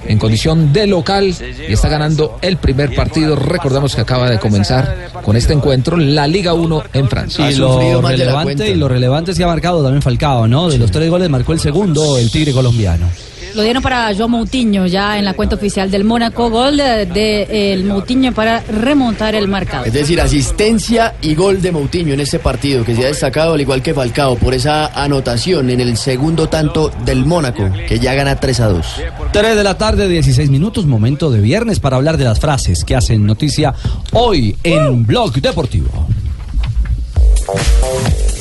en condición de local y está ganando el primer partido. Recordamos que acaba de comenzar con este encuentro la Liga 1 en Francia.
Y lo relevante y lo relevante es que ha marcado también Falcao, ¿no? De los tres goles marcó el segundo el Tigre colombiano.
Lo dieron para Joao Moutinho ya en la cuenta oficial del Mónaco. Gol de, de, el Moutinho para remontar el marcador.
Es decir, asistencia y gol de Moutinho en este partido, que se ha destacado al igual que Falcao por esa anotación en el segundo tanto del Mónaco, que ya gana 3 a 2.
3 de la tarde, 16 minutos, momento de viernes para hablar de las frases que hacen noticia hoy en Blog Deportivo.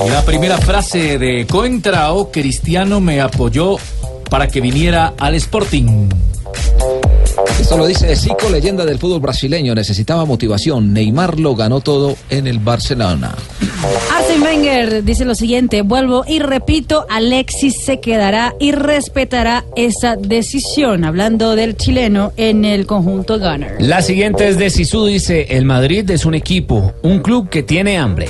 La primera frase de Coentrao, Cristiano me apoyó para que viniera al Sporting.
Esto lo dice Zico, leyenda del fútbol brasileño. Necesitaba motivación. Neymar lo ganó todo en el Barcelona.
Arsene Wenger dice lo siguiente, vuelvo y repito, Alexis se quedará y respetará esa decisión, hablando del chileno en el conjunto Gunner.
La siguiente es de Sisu, dice, el Madrid es un equipo, un club que tiene hambre.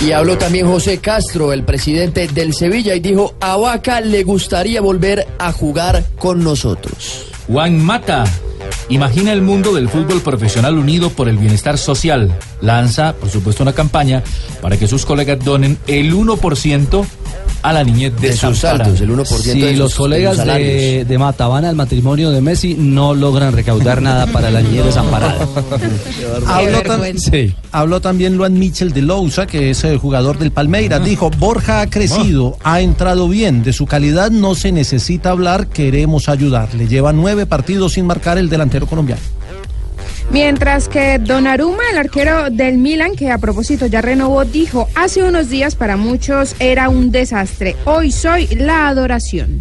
Y habló también José Castro, el presidente del Sevilla, y dijo, a Vaca le gustaría volver a jugar con nosotros.
Juan Mata. Imagina el mundo del fútbol profesional unido por el bienestar social. Lanza, por supuesto, una campaña para que sus colegas donen el 1% a la niñez
De sus saldos, el 1%
Si
de
los
sus-
colegas
de
de, de Mata van al matrimonio de Messi, no logran recaudar nada para la niñez desamparada.
Habló,
Sí.
habló también Luan Mitchell de Lousa, que es el jugador del Palmeiras. Dijo, Borja ha crecido, ha entrado bien, de su calidad no se necesita hablar, queremos ayudarle. Lleva nueve partidos sin marcar el delantero colombiano.
Mientras que Donnarumma, el arquero del Milan, que a propósito ya renovó, dijo, hace unos días para muchos era un desastre, hoy soy la adoración.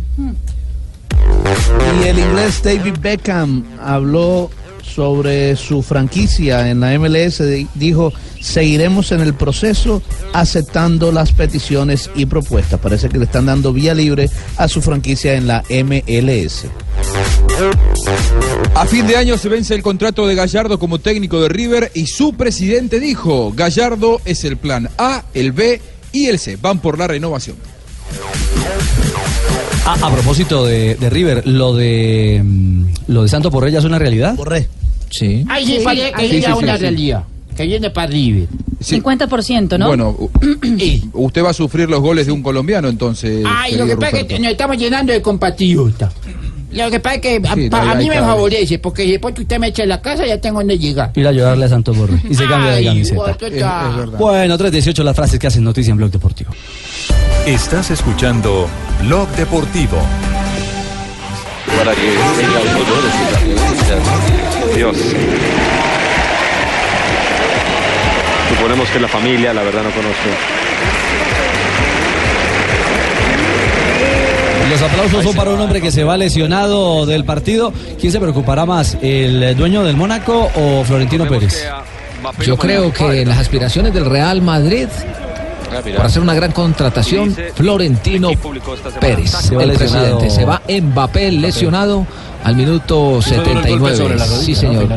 Y el inglés David Beckham habló sobre su franquicia en la MLS. Di- Dijo, seguiremos en el proceso aceptando las peticiones y propuestas. Parece que le están dando vía libre a su franquicia en la MLS.
A fin de año se vence el contrato de Gallardo como técnico de River y su presidente dijo, Gallardo es el plan A, el B y el C. Van por la renovación.
Ah, a propósito de, de River, lo de mm, lo de Santo Porrella es una realidad.
Porré.
Sí.
Ay, sí,
Sí,
una realidad. Que viene para River.
50%, ¿no?
Bueno, usted va a sufrir los goles de un colombiano entonces.
Ay, lo que pasa es que nos estamos llenando de compatriotas. Lo que pasa es que a,
Sí,
pa-
no,
a
hay
mí me favorece, porque después que usted me echa en la casa ya tengo donde llegar.
Ir a ayudarle a Santo Porre y se cambia de camiseta. Bueno, 3.18 las frases que hacen noticia en Blog Deportivo.
Estás escuchando Blog Deportivo.
para que tenga un Dios. Suponemos que es la familia, la verdad no conozco.
Los aplausos son para un hombre que se va lesionado del partido. ¿Quién se preocupará más, el dueño del Mónaco o Florentino Pérez?
Yo creo que las aspiraciones del Real Madrid para hacer una gran contratación, Florentino Pérez,
Se va
el
lesionado.
presidente. Se va Mbappé lesionado al minuto
Se duele el golpe
79.
sobre la rodilla,
sí, señor.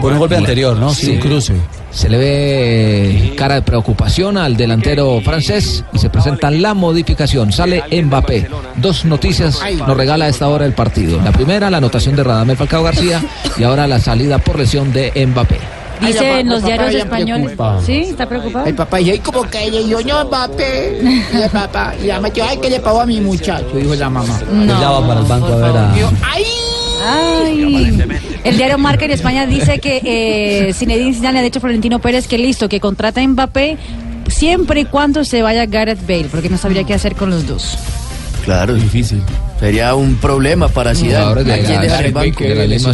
Por un golpe anterior, ¿no? Sí, un cruce.
Se le ve cara de preocupación al delantero francés y se presenta la modificación. Sale Mbappé. Dos noticias nos regala a esta hora el partido. La primera, la anotación de Radamel Falcao García y ahora la salida por lesión de Mbappé.
Dice en los
papá
diarios españoles.
preocupa.
¿Sí? ¿Está preocupado?
El papá dice, ay, como que yo, yo, Mbappé. Y el papá, y la mamá dijo, ay, que le pagó a mi muchacho, dijo la mamá.
Ya va para el banco a ver a...
Ay,
Ay, el diario Marca en España dice que eh, Zinedine Zidane le ha dicho a Florentino Pérez que listo, que contrata a Mbappé siempre y cuando se vaya Gareth Bale, porque no sabría qué hacer con los dos.
Claro. Difícil. Sería un problema para Zidane.
Ahora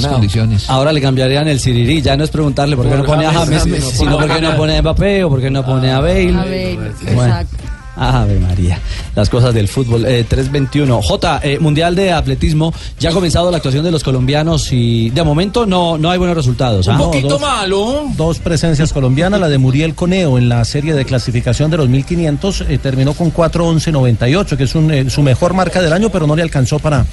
condiciones.
Ahora le cambiarían el Sirirí, ya no es preguntarle por qué no pone a
James,
James,
James,
sino
por
qué no pone a Mbappé o por qué no pone a Bale.
A Bale,
Bueno.
exacto.
Ave María, las cosas del fútbol. Eh, 321. J, eh, Mundial de Atletismo. Ya ha comenzado la actuación de los colombianos y de momento no, no hay buenos resultados. ¿ah?
No, dos- Dos presencias colombianas, la de Muriel Coneo en la serie de clasificación de los 1500 eh, terminó con 4.11.98, que es un, eh, su mejor marca del año, pero no le alcanzó para,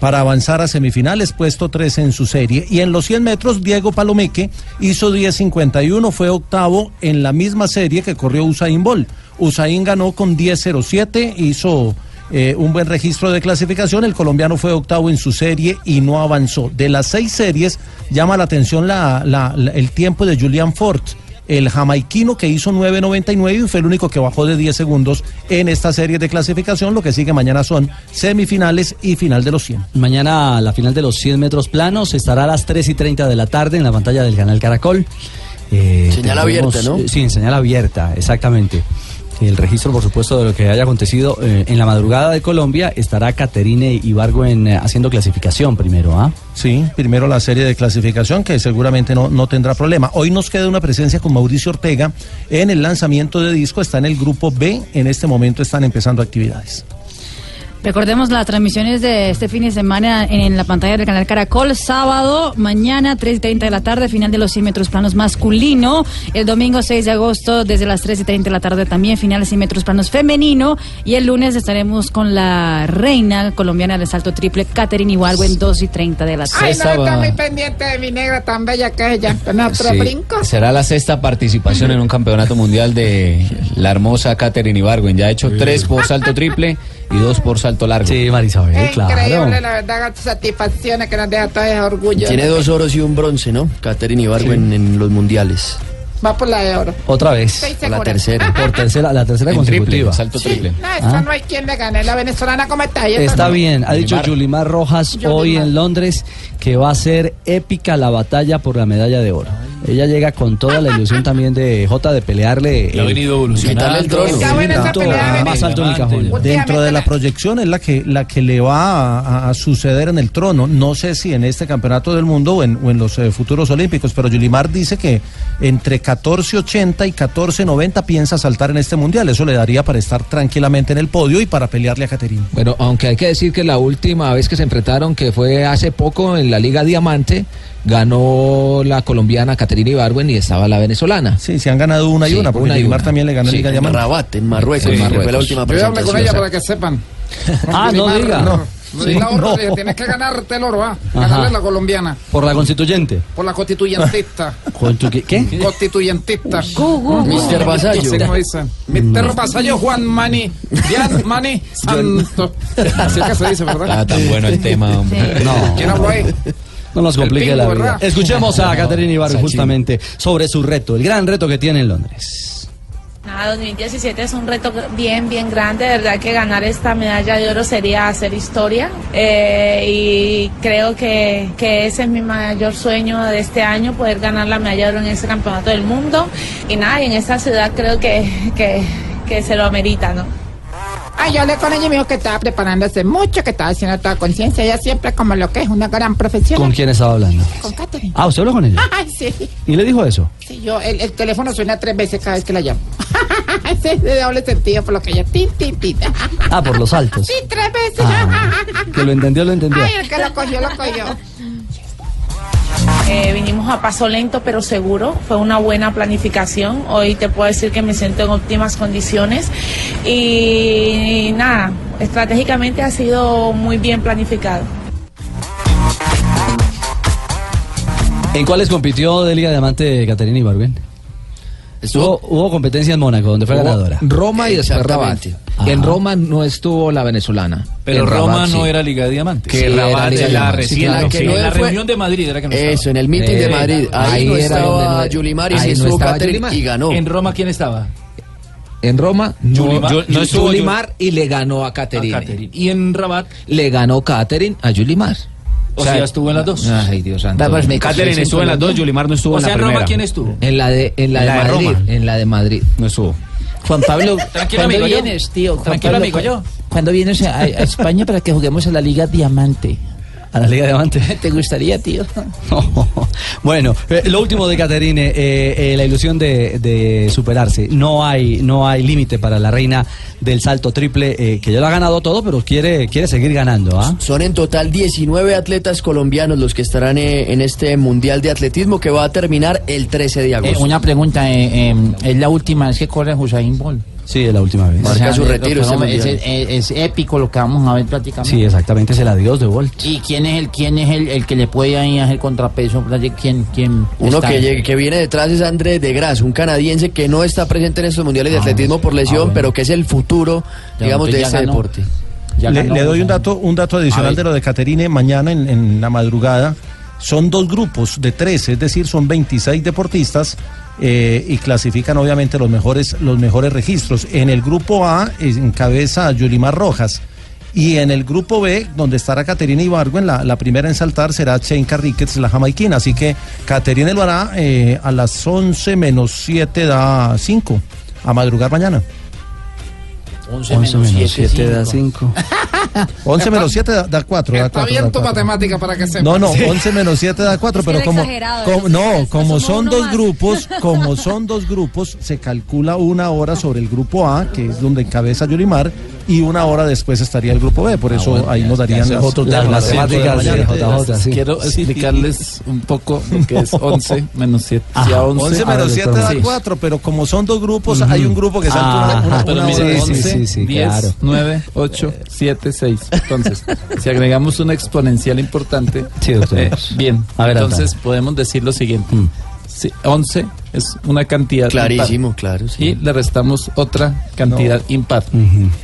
para avanzar a semifinales, puesto 3 en su serie. Y en los 100 metros, Diego Palomeque hizo 10.51, fue octavo en la misma serie que corrió Usain Bolt. Usain ganó con 10.07, hizo eh, un buen registro de clasificación. El colombiano fue octavo en su serie y no avanzó. De las seis series, llama la atención la- la- la- el tiempo de Julian Ford. el jamaiquino que hizo 9.99 y fue el único que bajó de 10 segundos en esta serie de clasificación. Lo que sigue mañana son semifinales y final de los 100.
Mañana la final de los 100 metros planos estará a las 3 y 30 de la tarde en la pantalla del canal Caracol. Eh,
Señal abierta, ¿no?
eh, Sí, en señal abierta, exactamente. El registro, por supuesto, de lo que haya acontecido eh, en la madrugada de Colombia estará Caterine Ibargüen eh, haciendo clasificación primero, ¿ah?
Sí, primero la serie de clasificación que seguramente no, no tendrá problema. Hoy nos queda una presencia con Mauricio Ortega en el lanzamiento de disco, está en el grupo B, en este momento están empezando actividades.
Recordemos las transmisiones de este fin de semana en la pantalla del canal Caracol. Sábado, mañana, 3 y 30 de la tarde, final de los 100 metros planos masculino. El domingo, 6 de agosto, desde las 3 y 30 de la tarde, también final de 100 metros planos femenino. Y el lunes estaremos con la reina colombiana del salto triple, Katherine Ibargüen, 2 y 30 de la tarde.
Ay, no, está muy pendiente de mi negra tan bella que ella. Con otro
Sí,
brinco.
Será la sexta participación en un campeonato mundial de la hermosa Katherine Ibargüen. Ya ha hecho tres por salto triple y dos por salto largo.
Sí, Marisabel,
Increíble, la verdad, satisfacciones que nos deja todo ese orgullo.
Tiene dos oros y un bronce, ¿no? Catherine Ibargüen en los mundiales.
Va por la de oro.
Otra vez.
La tercera.
Por tercera, la tercera
En triple,
consecutiva.
salto triple.
No, eso
Ah.
no hay quien le gane. La venezolana, ¿cómo está? Ella
Está
no-
bien, ha dicho
Yulimar.
Yulimar Rojas hoy en Londres que va a ser épica la batalla por la medalla de oro. Ella llega con toda la ilusión también de J de pelearle.
Ha venido evolucionando.
Quitarle el trono.
Más alto en el cajón.
Dentro de la proyección es la que, la que le va a, a suceder en el trono. No sé si en este campeonato del mundo o en, o en los eh, futuros olímpicos, pero Yulimar dice que entre 14.80 y 14.90 piensa saltar en este mundial. Eso le daría para estar tranquilamente en el podio y para pelearle a Caterina.
Bueno, aunque hay que decir que la última vez que se enfrentaron, que fue hace poco en la Liga Diamante, ganó la colombiana Caterina Ibargüen y estaba la venezolana.
Sí, se han ganado una y
Sí,
una, porque
una y
Yulimar
una.
también le ganó
Sí,
Liga
en
Diamante.
Rabat, en Marruecos,
Sí,
que fue la
Marruecos.
última
Yo hablé con ella para que sepan.
Ah, no diga.
no.
Sí.
La oro,
No.
le Tienes que ganarte el oro, ¿ah?
Ajá.
Ganarle a la colombiana.
Por la constituyente.
Por la constituyentista.
Con tu- ¿Qué? ¿Qué?
Constituyentista. Cómo dicen. Mr. Vasallo Juan Mani. Juan Mani Santo. Así que se dice,
Está
¿verdad?
tan bueno el tema, hombre.
No.
¿Quién habló ahí?
No nos complique la vida.
¿verdad?
Escuchemos a Caterina
Sachín.
justamente sobre su reto, el gran reto que tiene en Londres.
Nada, 2017 es un reto bien, bien grande. De verdad que ganar esta medalla de oro sería hacer historia. Eh, y creo que, que ese es mi mayor sueño de este año, poder ganar la medalla de oro en ese campeonato del mundo. Y nada, y en esta ciudad creo que, que, que se lo amerita, ¿no?
Ay, yo hablé con ella y me dijo que estaba preparándose mucho, que estaba haciendo toda conciencia. Ella siempre como lo que es una gran profesional.
¿Con quién estaba hablando?
Con Katherine.
Ah, ¿usted habló con ella?
Ay, sí.
¿Y le dijo eso?
Sí, yo, el, el teléfono suena tres veces cada vez que la llamo. Ese es de doble sentido por lo que ella... Tin, tin, tin.
Ah, por los saltos.
Sí, tres veces.
Que lo entendió, lo entendió.
Ay, el que lo cogió, lo cogió.
Eh, vinimos a paso lento pero seguro, fue una buena planificación. Hoy te puedo decir que me siento en óptimas condiciones y nada, estratégicamente ha sido muy bien planificado.
¿En cuáles compitió de Liga Diamante Caterina Ibargüen? Hubo, hubo competencia en Mónaco, donde fue ganadora.
Roma y después Rabat. En
Ajá.
Roma no estuvo la venezolana.
Pero
En
Roma
Rabat,
no
sí.
era Liga de Diamantes.
Que
Sí,
Rabat
era
Liga
la recién,
Sí,
sí,
que
en
no
la
fue-
reunión de Madrid era que no estaba.
Eso, en el meeting de Madrid. Ahí, no
era donde
estaba
no-
Yulimar y
ahí
sí
no
estuvo
Yulimar.
y ganó.
¿En Roma quién estaba?
En Roma no,
Yulimar.
yo-
No estuvo
Yulimar y le ganó a Caterine.
A Caterine. Y en Rabat.
Le ganó Caterine a Yulimar.
O sea, estuvo en las dos.
Ay, Dios santo.
Caterine estuvo en las dos, Yulimar no estuvo
O
en la
sea, en Roma,
primera.
¿quién
estuvo?
En la de, en la de,
En la de
Madrid.
Roma.
En la de Madrid.
No estuvo.
Juan Pablo,
Tranquilo,
¿cuándo
amigo, yo.
vienes, tío? Juan
Tranquilo,
Pablo,
amigo,
¿cu-
yo.
¿Cuándo vienes a, a España para que juguemos a la Liga Diamante?
¿A la Liga Diamante?
¿Te gustaría, tío?
Bueno, eh, lo último de Caterine, eh, eh, la ilusión de, de superarse. No hay, no hay límite para la reina del salto triple, eh, que ya lo ha ganado todo, pero quiere, quiere seguir ganando. ¿ah?
Son en total 19 atletas colombianos los que estarán eh, en este Mundial de Atletismo que va a terminar el 13 de
Eh,
agosto.
una pregunta, eh, eh, ¿es la última vez que corre Usain Bolt?
Sí, es la última vez.
Marca su retiro
vamos- es,
mundial.
es- es épico lo que vamos a ver prácticamente.
Sí, exactamente, es el adiós de Bolt.
¿Y quién es el quién es el, el que le puede ahí hacer contrapeso? ¿Quién, quién
Uno que, llegue- que viene detrás es André de Gras, un canadiense que no está presente en estos mundiales de
Ah,
atletismo por lesión,
ah, bueno.
pero que es el futuro,
Ya,
digamos, de este
ganó.
deporte.
Ya
Le,
ganó,
le doy un dato, un dato adicional de lo de Caterine mañana en, en la madrugada. Son dos grupos de tres, es decir, son 26 deportistas eh, y clasifican obviamente los mejores, los mejores registros. En el grupo A encabeza Yulimar Rojas. Y en el grupo B, donde estará Caterina Ibargüen, la, la primera en saltar será Chenka Ricketts, la jamaiquina. Así que Caterina lo hará eh, a las 11 menos 7 da 5, a madrugar mañana.
11 menos 7
da 5.
11 menos 7 da, da 4. Da
Está
4
bien tu matemática para que sepas.
no, no, 11 menos 7 da 4, pero como, como- no, como son dos
más.
grupos, como son dos grupos, se calcula una hora sobre el grupo A, que es donde encabeza Yorimar, y una hora después estaría el grupo B, por eso ahí nos darían las,
se-
las
las
matemáticas de
sí.
Quiero explicarles un poco lo que es 11 menos 7.
Ajá,
Si a
11 menos 7 da 4, pero como son dos grupos, hay un grupo que salta una,
mire,
hora
11,
después.
10, 9, 8, 7, 6. Entonces, si agregamos una exponencial importante, eh, bien,
A ver,
entonces
Aldana.
podemos decir lo siguiente. Sí, 11 es una cantidad
Clarísimo,
impar.
claro, sí.
Y le restamos otra cantidad impar.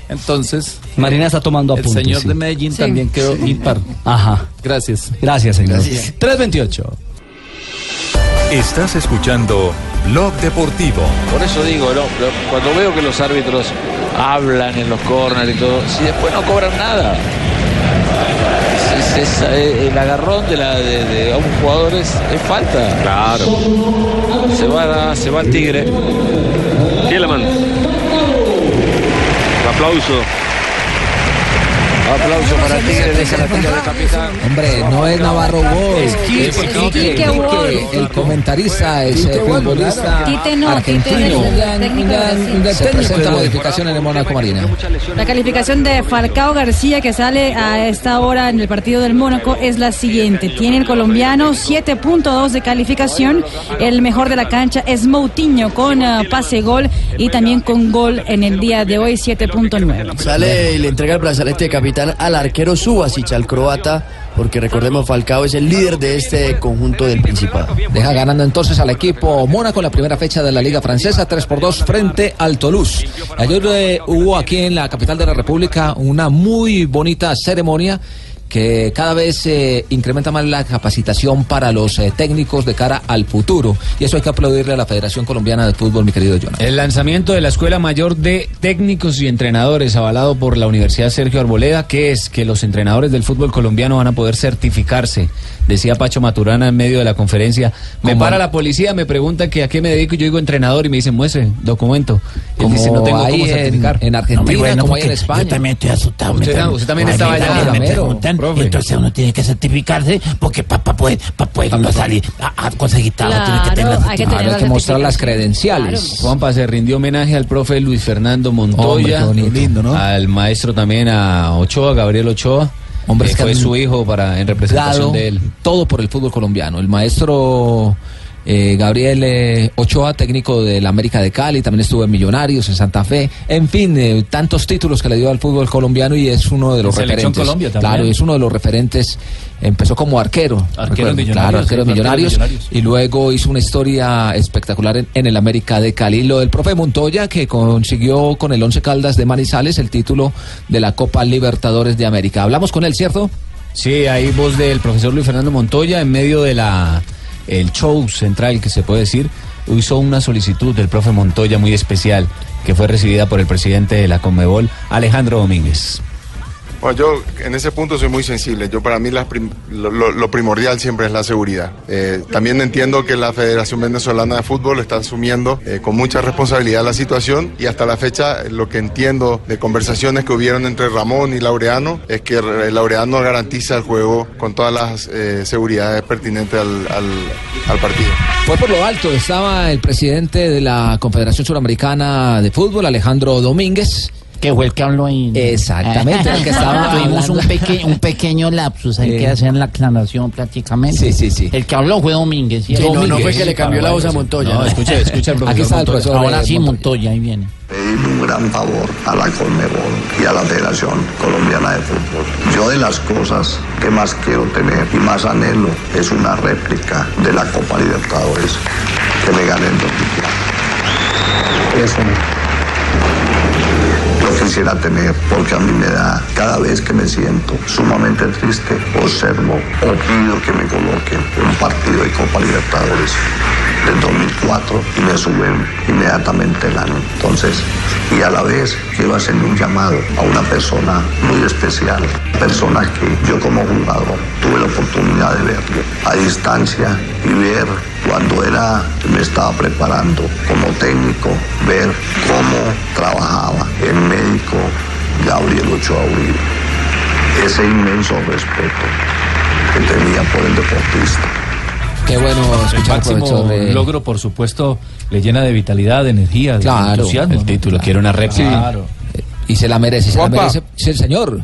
Entonces,
Marina está tomando
el
apuntes.
señor
sí.
de Medellín
Sí.
también quedó impar.
Ajá.
Gracias.
Gracias, señor.
Gracias.
328.
Estás escuchando Blog Deportivo.
Por eso digo, cuando veo que los árbitros hablan en los corners y todo, si después no cobran nada. Es- es- es, eh, el agarrón de, la, de, de a un jugador es, es falta. Claro. Se va, se va el tigre.
Tielemann. Un aplauso.
Aplauso para Tigre, deja la tira de capitán.
Hombre, no es Navarro Gol.
Es Quique,
El comentarista es eh,
Wall,
futbolista
Tite no, Tite es
argentino.
el.
Se presenta modificación en el Mónaco Marina.
La calificación de Falcao García que sale a esta hora en el partido del Mónaco es la siguiente. Tiene el colombiano 7.2 de calificación. El mejor de la cancha es Moutinho con ah, pase gol y también con gol en el día de hoy 7.9.
Sale y le entrega el brazalete de capitán al arquero Subasic, al croata, porque recordemos Falcao es el líder de este conjunto del Principado.
Deja ganando entonces al equipo Mónaco en la primera fecha de la Liga Francesa, 3 por 2 frente al Toulouse. Ayer eh, hubo aquí en la capital de la República una muy bonita ceremonia que cada vez eh, incrementa más la capacitación para los eh, técnicos de cara al futuro. Y eso hay que aplaudirle a la Federación Colombiana de Fútbol, mi querido Jonathan.
El lanzamiento de la Escuela Mayor de Técnicos y Entrenadores, avalado por la Universidad Sergio Arboleda, que es que los entrenadores del fútbol colombiano van a poder certificarse. Decía Pacho Maturana en medio de la conferencia. Me
Como-
para la policía, me pregunta que a qué me dedico y yo digo entrenador y me dicen, muestre, documento. Él
Como
dice, no tengo
ahí
cómo
en-
certificar.
en Argentina,
Muy bueno,
como hay en España.
Yo también estoy asustado.
Usted- usted también estaba allá,
Me preguntan,
profe.
entonces uno tiene que certificarse porque para poder, pa poder uno salir a, a conseguir trabajo tiene que tener la
Claro, hay que tener
certificación.
Hay que mostrar las credenciales. Juanpa se rindió homenaje al profe Luis Fernando Montoya,
Hombre, qué bonito. Lindo, ¿no?
al maestro también a Ochoa, Gabriel Ochoa.
Hombre,
fue su hijo para en representación de él.
todo por el fútbol colombiano. El maestro eh, Gabriel eh, Ochoa, técnico del América de Cali, también estuvo en Millonarios, en Santa Fe, en fin, eh, tantos títulos que le dio al fútbol colombiano y es uno de los
En Selección
referentes.
Colombia también.
Claro, es uno de los referentes. Empezó como arquero,
Arquero Millonarios,
claro, arquero
sí,
en millonarios, y luego hizo una historia espectacular en, en el América de Cali. Lo del profe Montoya, que consiguió con el Once Caldas de Manizales el título de la Copa Libertadores de América. Hablamos con él, ¿cierto?
Sí, hay voz del profesor Luis Fernando Montoya en medio de la el show central que se puede decir. Hizo una solicitud del profe Montoya muy especial que fue recibida por el presidente de la Conmebol, Alejandro Domínguez.
Bueno, yo en ese punto soy muy sensible. Yo para mí lo, primordial siempre es la seguridad. Eh, también entiendo que la Federación Venezolana de Fútbol está asumiendo eh, con mucha responsabilidad la situación y hasta la fecha eh, lo que entiendo de conversaciones que hubieron entre Ramón y Laureano es que Laureano garantiza el juego con todas las seguridades pertinentes al, al- al partido.
Fue por lo alto, estaba el presidente de la Confederación Suramericana de Fútbol, Alejandro Domínguez.
Que fue el que habló ahí.
Exactamente, el que estaba
Tuvimos un, peque- un pequeño lapsus, hay
Eh.
que hacer la aclaración prácticamente.
Sí, sí, sí.
El que habló fue Domínguez.
Sí, no, no fue que le cambió la voz a Montoya.
No, escuche, escuche al profesor
Aquí está el
Montoya.
profesor,
Ahora
eh,
sí,
Montoya.
Montoya, ahí viene.
pedir un gran favor a la Conmebol y a la Federación Colombiana de Fútbol. Yo de las cosas que más quiero tener y más anhelo es una réplica de la Copa Libertadores que me gané en 2004. Eso quisiera tener, porque a mí me da, cada vez que me siento sumamente triste, observo o pido que me coloquen un partido de Copa Libertadores del 2004 y me suben inmediatamente el ánimo. Entonces, y a la vez quiero hacerle un llamado a una persona muy especial, persona que yo como jugador tuve la oportunidad de verlo a distancia y ver cuando era, me estaba preparando como técnico, ver cómo trabajaba el Gabriel Ochoa Uribe. Ese inmenso respeto que tenía por el deportista.
Qué bueno
El
escuchar,
máximo
profesor. eh,
logro, por supuesto, le llena de vitalidad, de energía, de
Claro,
entusiasmo.
el
¿no?
título, quiere una réplica.
Claro.
Y se la merece, se la merece. Sí, señor.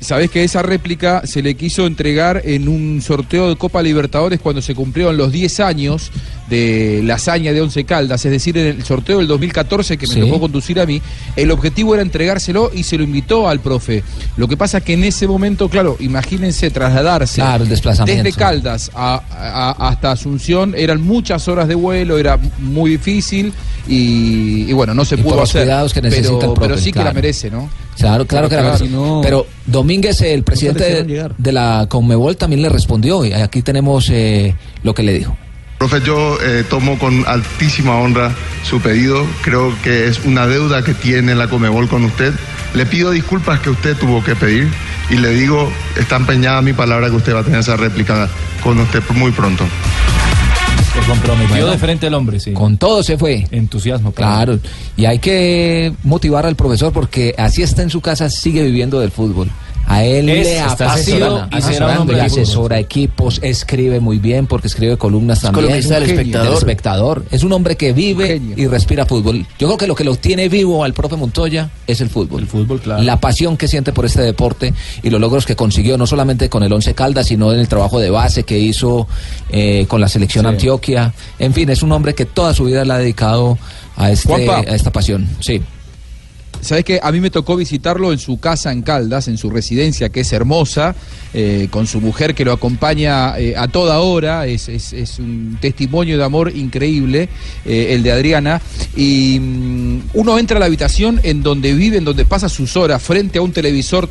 Sabés que esa réplica se le quiso entregar en un sorteo de Copa Libertadores cuando se cumplieron los 10 años de la hazaña de Once Caldas, es decir, en el sorteo del 2014 que me
Sí.
tocó conducir a mí, el objetivo era entregárselo y se lo invitó al profe. Lo que pasa que en ese momento, claro, imagínense trasladarse
Claro,
desde Caldas a- a- hasta Asunción, eran muchas horas de vuelo, era muy difícil y, y bueno, no se
Y
pudo
los
hacer.
cuidados que necesita
pero,
el profe,
pero sí que la merece, ¿no?
Claro, claro que la
Claro,
merece.
si no-
Pero Domínguez, el presidente de la Conmebol, también le respondió. Y aquí tenemos eh, lo que le dijo.
Profe, yo eh, tomo con altísima honra su pedido. Creo que es una deuda que tiene la Comebol con usted. Le pido disculpas que usted tuvo que pedir y le digo, está empeñada mi palabra que usted va a tener esa réplica con usted muy pronto.
Se comprometió
Bueno.
de frente el hombre, sí.
Con todo se fue.
Entusiasmo,
Claro. Y hay que motivar al profesor porque así está en su casa, sigue viviendo del fútbol. A él
Es,
le
y será un
asesora equipos, escribe muy bien porque escribe columnas también.
columnista del
Un genio.
Espectador.
Del espectador. Es un hombre que vive y respira fútbol. Yo creo que lo que lo tiene vivo al profe Montoya es el fútbol. El
fútbol, claro.
La pasión que siente por este deporte y los logros que consiguió, no solamente con el Once Caldas, sino en el trabajo de base que hizo eh, con la selección
Sí.
Antioquia. En fin, es un hombre que toda su vida le ha dedicado a, este, a esta pasión. Sí.
Sabes que a mí me tocó visitarlo en su casa en Caldas, en su residencia, que es hermosa, eh, con su mujer que lo acompaña eh, a toda hora. Es, un testimonio de amor increíble, eh, el de Adriana. Y mm, uno entra a la habitación en donde vive, en donde pasa sus horas, frente a un televisor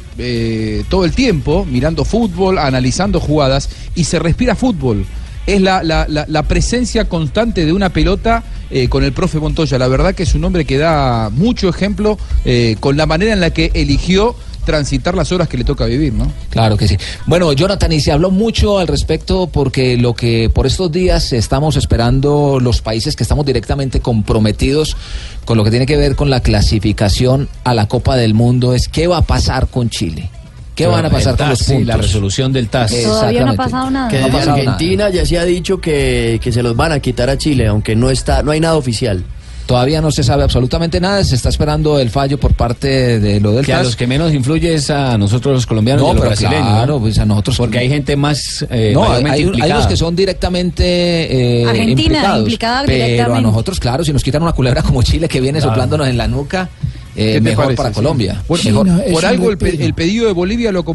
todo el tiempo, mirando fútbol, analizando jugadas, y se respira fútbol es la, la- la- la presencia constante de una pelota eh, con el profe Montoya. La verdad que es un hombre que da mucho ejemplo eh, con la manera en la que eligió transitar las horas que le toca vivir, ¿no?
Claro que sí. Bueno, Jonathan, y se habló mucho al respecto porque lo que por estos días estamos esperando los países que estamos directamente comprometidos con lo que tiene que ver con la clasificación a la Copa del Mundo es qué va a pasar con Chile. ¿Qué van a pasar con los
sí,
puntos?
la resolución del TAS.
Todavía no ha pasado nada.
Que
No ha
desde
pasado nada.
Argentina ya se ha dicho que, que se los van a quitar a Chile, aunque no está, no hay nada oficial.
Todavía no se sabe absolutamente nada, se está esperando el fallo por parte de lo del
Que a
TAS.
los que menos influye es a nosotros los colombianos
No,
y a los
pero
brasileños.
claro,
¿no?
pues a nosotros.
Porque hay gente más eh,
no, hay, unos que son directamente eh,
Argentina,
implicados,
implicada
pero a nosotros, claro, si nos quitan una culebra como Chile que viene
Claro.
soplándonos en la nuca, eh,
¿Qué te
mejor
parece,
para
sí?
Colombia.
Por,
Mejor.
por algo el, pe- el pedido de Bolivia lo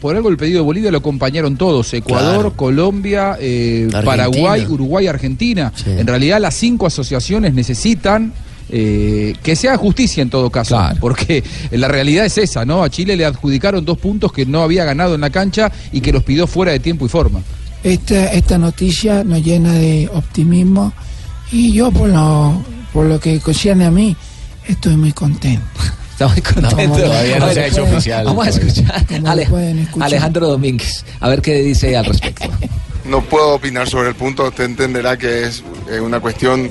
por algo el pedido de Bolivia lo acompañaron todos, Ecuador,
Claro.
Colombia, eh. Paraguay, Uruguay, Argentina.
Sí.
En realidad las cinco asociaciones necesitan eh, que sea justicia en todo caso,
Claro.
porque la realidad es esa, ¿no? A Chile le adjudicaron dos puntos que no había ganado en la cancha y que los pidió fuera de tiempo y forma.
Esta, esta noticia nos llena de optimismo y yo por lo, por lo que concierne a mí estoy muy contento.
Estamos contentos.
No,
todavía no se ha hecho oficial.
Vamos a escuchar Ale-
lo pueden escuchar.
Alejandro Domínguez, a ver qué dice al respecto.
No puedo opinar sobre el punto, usted entenderá que es eh, una cuestión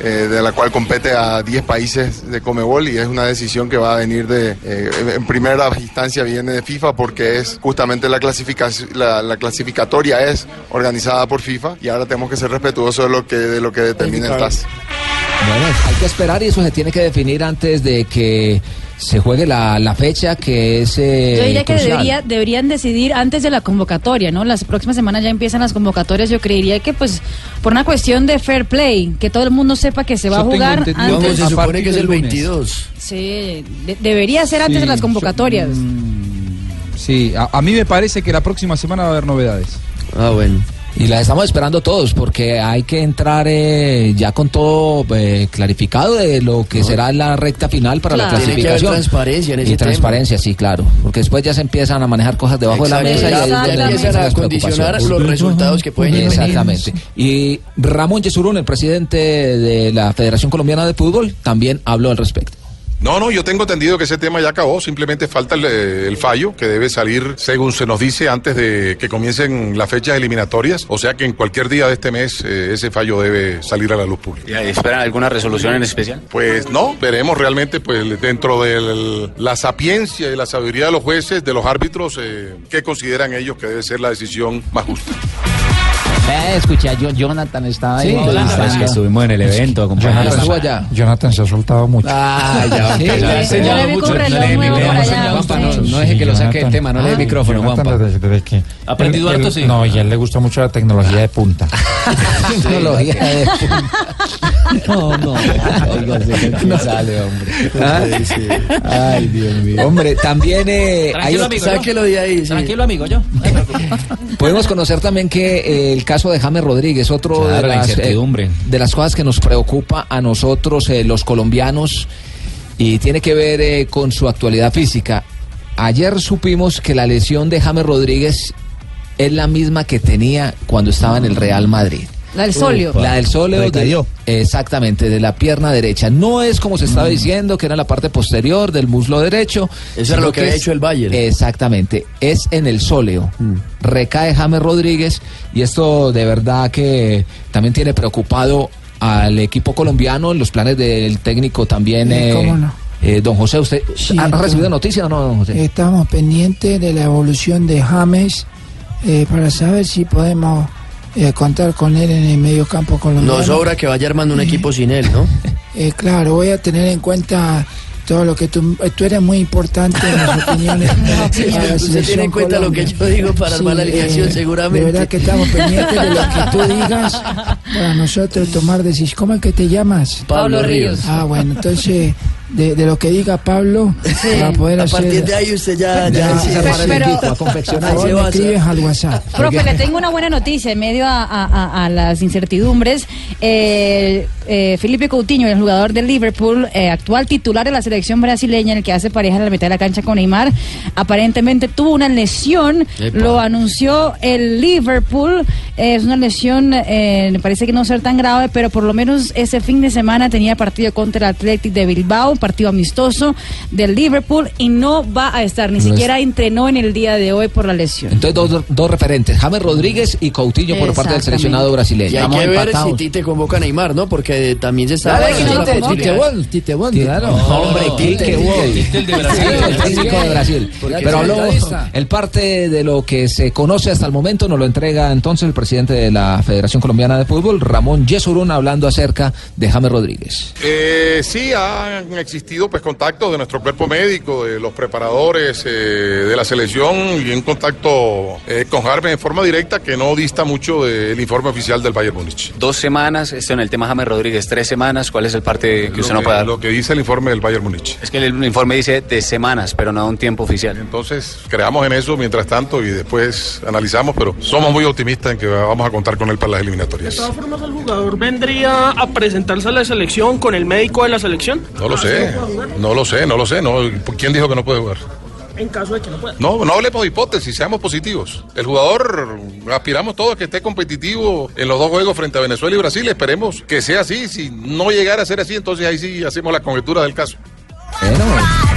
eh, de la cual compete a 10 países de Comebol y es una decisión que va a venir de, eh, en primera instancia viene de FIFA porque es justamente la, clasificación, la, la clasificatoria es organizada por FIFA y ahora tenemos que ser respetuosos de lo que, de lo que determina el TAS.
Bueno, hay que esperar y eso se tiene que definir antes de que se juegue la, la fecha que es eh,
Yo diría que debería, deberían decidir antes de la convocatoria, ¿no? Las próximas semanas ya empiezan las convocatorias. Yo creería que, pues, por una cuestión de fair play, que todo el mundo sepa que se va
Yo
a jugar antes.
se
a
supone que es
del
el
lunes.
22.
Sí, de- debería ser antes
Sí,
de las
yo-
convocatorias.
Sí, a, a mí me parece que la próxima semana va a haber novedades.
Ah, bueno.
Y la estamos esperando todos porque hay que entrar eh, ya con todo eh, clarificado de lo que será la recta final para
Claro.
la
Tiene que haber
clasificación.
transparencia en ese
y transparencia, sí, claro. Porque después ya se empiezan a manejar cosas debajo de la mesa y ahí es donde empiezan las
a condicionar
preocupaciones.
los resultados que pueden llegar.
Exactamente. Y Ramón Yesurún, el presidente de la Federación Colombiana de Fútbol, también habló al respecto.
No, no, yo tengo entendido que ese tema ya acabó, simplemente falta el, eh, el fallo que debe salir, según se nos dice, antes de que comiencen las fechas eliminatorias, o sea que en cualquier día de este mes eh, ese fallo debe salir a la luz pública.
¿Esperan alguna resolución en especial?
Pues no, veremos realmente pues dentro de la sapiencia y la sabiduría de los jueces, de los árbitros, eh, qué consideran ellos que debe ser la decisión más justa.
Eh, escuché a Jonathan, estaba ahí.
Sí,
entrevistando.
es que estuvimos en el evento, acompañados.
Estuvo allá.
Jonathan se ha soltado mucho.
Ah, ya,
Sí,
ya,
sí,
ya, mucho. No no, no deje que lo saque del tema, no le dé micrófono,
Jonathan,
Juanpa.
desde- desde que-
¿Ha aprendido harto, sí?
No, y a él le gusta mucho la tecnología de punta.
Tecnología de
No, no. ¿qué sale, hombre?
¿Ah?
Ay, Dios mío.
Hombre, también eh, hay
Tranquilo,
otro-.
Sáquelo de ahí, sí.
Tranquilo, amigo, yo.
Podemos conocer también que eh, el caso de James Rodríguez, otro
Claro,
de,
la
las, eh,
incertidumbre.
de las cosas que nos preocupa a nosotros, eh, los colombianos, y tiene que ver eh, con su actualidad física. Ayer supimos que la lesión de James Rodríguez es la misma que tenía cuando estaba en el Real Madrid.
La del solio.
La del sóleo. de- exactamente, de la pierna derecha. No es como se estaba diciendo, que era la parte posterior del muslo derecho.
Eso era lo que
es-
hecho el Bayern.
Exactamente, es en el sóleo. Recae James Rodríguez y esto de verdad que también tiene preocupado al equipo colombiano en los planes del técnico también.
Eh,
eh,
¿cómo no?
eh, don José, ¿usted
Sí,
ha recibido noticias o no, don José?
Estamos pendientes de la evolución de James eh, para saber si podemos eh, contar con él en el medio campo colombiano.
No sobra que vaya armando un equipo sin él, ¿no?
Eh, claro, voy a tener en cuenta todo lo que tú, eh, tú eres muy importante en las opiniones.
Sí, usted tiene en cuenta lo que
Colombia.
yo digo para armar la alineación,
eh,
seguramente.
De verdad que estamos pendientes de lo que tú digas para nosotros tomar decisiones. ¿Cómo es que te llamas?
Pablo Ríos.
Ah, bueno, entonces de, de lo que diga Pablo para poder
A
hacer.
partir de ahí usted ya...
Ya,
ya
sí, pero-
el
pero-
equipo, a confeccionar.
Favor, al WhatsApp.
Profe, le tengo una buena noticia en medio a, a- a- a las incertidumbres. Eh, eh, Felipe Coutinho, el jugador del Liverpool, eh, actual titular de la selección brasileña, el que hace pareja en la mitad de la cancha con Neymar, aparentemente tuvo una lesión.
Epa.
Lo anunció el Liverpool. Eh, es una lesión, eh, me parece que no ser tan grave, pero por lo menos ese fin de semana tenía partido contra el Athletic de Bilbao, partido amistoso del Liverpool, y no va a estar, ni
No es-
siquiera entrenó en el día de hoy por la lesión.
Entonces, dos, dos referentes, James Rodríguez y Coutinho por parte del seleccionado brasileño.
Y hay que ver si Tite convoca a Neymar, ¿no? Porque también se está...
Claro, Tite, Tite. Bol,
Tite Bol,
claro. hombre, Quique Bol.
Tite, el de Brasil.
Sí, el técnico de Brasil.
Porque
Pero habló, el parte de lo que se conoce hasta el momento nos lo entrega entonces el presidente de la Federación Colombiana de Fútbol, Ramón Yesurún, hablando acerca de James Rodríguez.
Eh, sí, existido pues contactos de nuestro cuerpo médico, de los preparadores eh, de la selección y un contacto eh, con James en forma directa que no dista mucho del informe oficial del Bayern Múnich.
Dos semanas, esto en el tema James Rodríguez, tres semanas. ¿Cuál es el parte que usted
lo,
no puede dar?
lo que dice el informe del Bayern Múnich.
Es que el informe dice de semanas, pero no un tiempo oficial.
Entonces, creamos en eso mientras tanto y después analizamos, pero somos muy optimistas en que vamos a contar con él para las
De
eliminatorias.
todas formas, el jugador vendría a presentarse a la selección con el médico de la selección.
No lo sé, no lo sé, no lo sé. No, ¿Quién dijo que no puede jugar?
En caso de que no pueda.
No, no hablemos de hipótesis, seamos positivos. El jugador, aspiramos todos a que esté competitivo en los dos juegos frente a Venezuela y Brasil. Esperemos que sea así. Si no llegara a ser así, entonces ahí sí hacemos la conjetura del caso.
Bueno,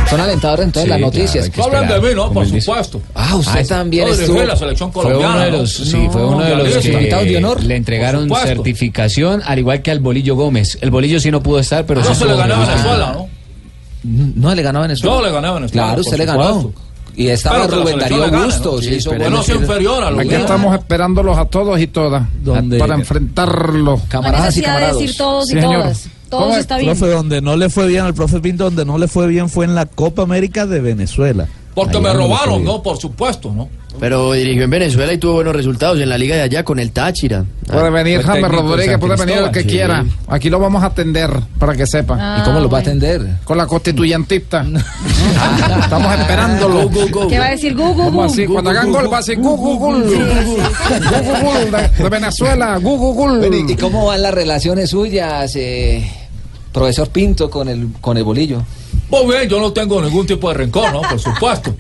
son alentadoras entonces
Sí,
las
claro,
noticias.
que Hablan de
mí, ¿no? Por supuesto.
Ah, usted
Ah,
también
no,
estuvo.
la selección
Fue uno
colombiana.
de
¿no?
los, sí, fue uno de los que
invitados de honor.
le entregaron certificación, al igual que al Bolillo Gómez. El Bolillo sí no pudo estar, pero
No
sí
se le ganó a. Venezuela, ¿no?
No le ganó a Venezuela.
Yo le gané a Venezuela,
Claro, usted le ganó. Y estaba
la
Rubén Darío Bustos.
¿no?
y
Sí,
hizo
pero
buenos-
no sea inferior a lo
Aquí estamos esperándolos a todos y todas
¿Dónde?
para enfrentarlos.
No
Camaradas y camarados.
decir todos y todas. Todos
¿Cómo es,
está bien.
Profe, donde no le fue bien al profe Pinto, donde no le fue bien fue en la Copa América de Venezuela.
Porque
Ahí
me robaron. ¿no? Por supuesto, ¿no?
Pero dirigió en Venezuela y tuvo buenos resultados en la liga de allá con el Táchira.
Puede venir
en
Rodríguez, puede venir el que quiera. Aquí lo vamos a atender para que sepa.
Ah, ¿Y cómo lo va a
atender? Con la constituyentista. Estamos esperándolo.
¿Qué va a decir Gu, Gu,
¿Cómo
Gu?
así? Cuando hagan gol va a decir gul de, de Venezuela.
¿Y y cómo van las relaciones suyas, eh, profesor Pinto, con el, con el bolillo?
Muy bien, yo no tengo ningún tipo de rencor, ¿no? Por supuesto.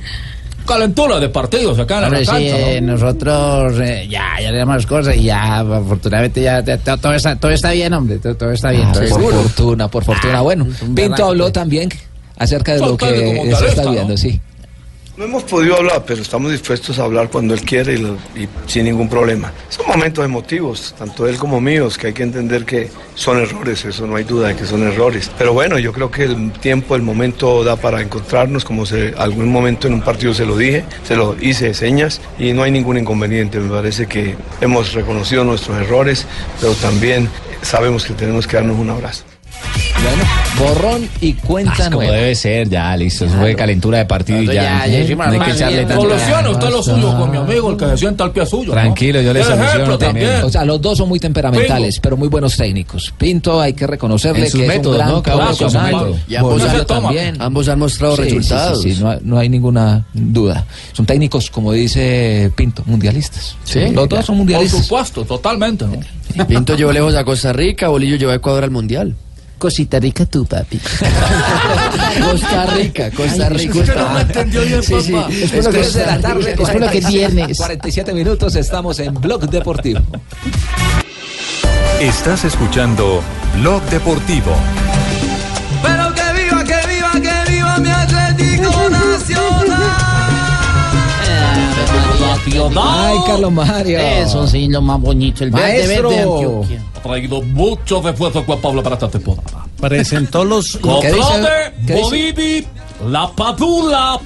Calentura de partidos acá en la
Hombre, sí,
cancha, ¿no?
eh, nosotros eh, ya, ya le damos cosas y ya, afortunadamente, ya, ya, todo, está, todo está bien, hombre, todo, todo está bien.
Ah,
todo
por fortuna, por fortuna. Bueno, Pinto habló también acerca de lo que se está
talesta, ¿no?
viendo, sí.
No hemos podido hablar, pero estamos dispuestos a hablar cuando él quiere y, sin ningún problema. Son momentos emotivos, tanto él como míos, que hay que entender que son errores, eso no hay duda de que son errores. Pero bueno, yo creo que el tiempo, el momento da para encontrarnos, como se, algún momento en un partido se lo dije, se lo hice de señas y no hay ningún inconveniente. Me parece que hemos reconocido nuestros errores, pero también sabemos que tenemos que darnos un abrazo.
Bueno, borrón y cuenta
Ah, como
nueva.
debe ser, ya, listo. Eso fue calentura de partido y
Claro,
ya.
ya, ya hicimos
no hay que echarle
bien.
tanta...
Solucione usted lo suyo con mi amigo, el que se sienta al pie suyo. ¿no?
Tranquilo, yo le soluciono también.
O sea, los dos son muy temperamentales, pero muy buenos técnicos. Pinto hay que reconocerle
En sus
que
métodos,
es un gran
¿no? Cada uno método.
Y ambos han-
también.
ambos han mostrado
Sí,
resultados.
Sí, sí, no, hay, no hay ninguna duda. Son técnicos, como dice Pinto, mundialistas.
Sí.
Los dos son
Por
mundialistas.
supuesto, totalmente, ¿no?
Pinto llevó lejos a Costa Rica, Bolillo llevó a Ecuador al Mundial.
Cosita rica tú, papi.
Costa Rica, Costa
Ay,
Rica.
disculpa. No me entendió bien,
Sí.
Es
que-
de la tarde.
espero que viernes.
47 minutos, estamos en Blog Deportivo.
Estás escuchando Blog Deportivo.
Pero que viva, que viva, que viva mi
Ay, Carlos Mario.
Eso sí, lo más bonito. El verde,
Maestro.
verde Antioquia.
Ha traído muchos refuerzos Juan Pablo para esta temporada.
Presentó los...
Cofrade, Bolivi, La Padula,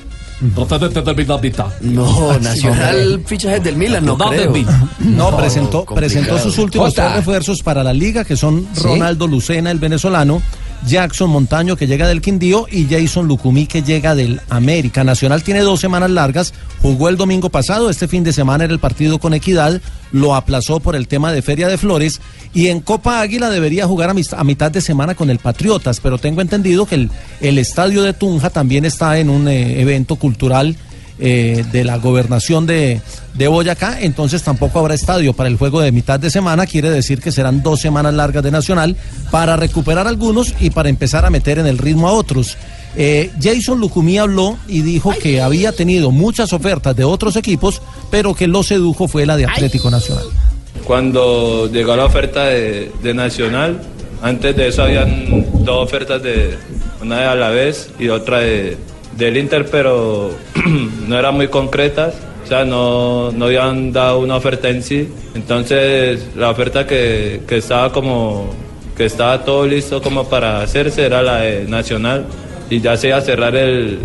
procedente del Milanita.
No, Nacional fichajes del Milan, no
No,
creo.
del Milan.
No, presentó, presentó sus últimos tres refuerzos para la liga, que son
¿Sí?
Ronaldo Lucena, el venezolano, Jackson Montaño, que llega del Quindío, y Jason Lucumí, que llega del América. Nacional tiene dos semanas largas, jugó el domingo pasado, este fin de semana era el partido con Equidad, lo aplazó por el tema de Feria de Flores, y en Copa Águila debería jugar a, a mitad de semana con el Patriotas, pero tengo entendido que el, el estadio de Tunja también está en un eh, evento cultural eh, de la gobernación de, de Boyacá, entonces tampoco habrá estadio para el juego de mitad de semana, quiere decir que serán dos semanas largas de Nacional para recuperar algunos y para empezar a meter en el ritmo a otros. Eh, Jason Lucumí habló y dijo que había tenido muchas ofertas de otros equipos, pero que lo sedujo fue la de Atlético Nacional.
Cuando llegó la oferta de, de Nacional, antes de eso habían dos ofertas de una de Alavés y otra de, del Inter, pero no eran muy concretas. O sea, no, no habían dado una oferta en sí. Entonces, la oferta que, que estaba como que estaba todo listo como para hacerse era la de Nacional y ya se iba a cerrar el,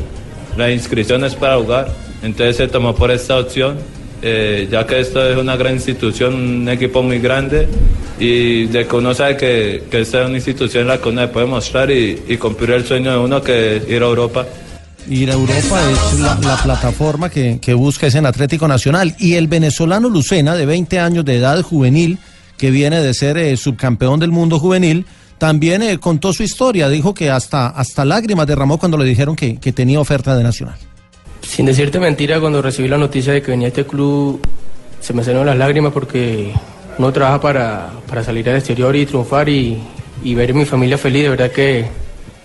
las inscripciones para jugar. Entonces se tomó por esta opción, eh, ya que esto es una gran institución, un equipo muy grande y de que uno sabe que, que esta es una institución en la que uno puede mostrar y, y cumplir el sueño de uno que es ir a Europa.
Ir a Europa es la, la plataforma que, que busca es en Atlético Nacional. Y el venezolano Lucena, de 20 años de edad juvenil, que viene de ser eh, subcampeón del mundo juvenil, también eh, contó su historia. Dijo que hasta, hasta lágrimas derramó cuando le dijeron que, que tenía oferta de Nacional.
Sin decirte mentira, cuando recibí la noticia de que venía este club, se me salieron las lágrimas porque uno trabaja para, para salir al exterior y triunfar y, y ver a mi familia feliz. De verdad que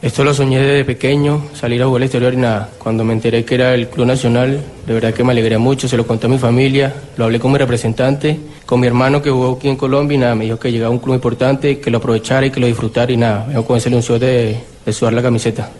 esto lo soñé desde pequeño, salir a jugar al exterior y nada. Cuando me enteré que era el Club Nacional, de verdad que me alegré mucho, se lo conté a mi familia, lo hablé con mi representante, con mi hermano que jugó aquí en Colombia y nada, me dijo que llegaba un club importante, que lo aprovechara y que lo disfrutara y nada, vengo con esa ilusión de, de sudar la camiseta.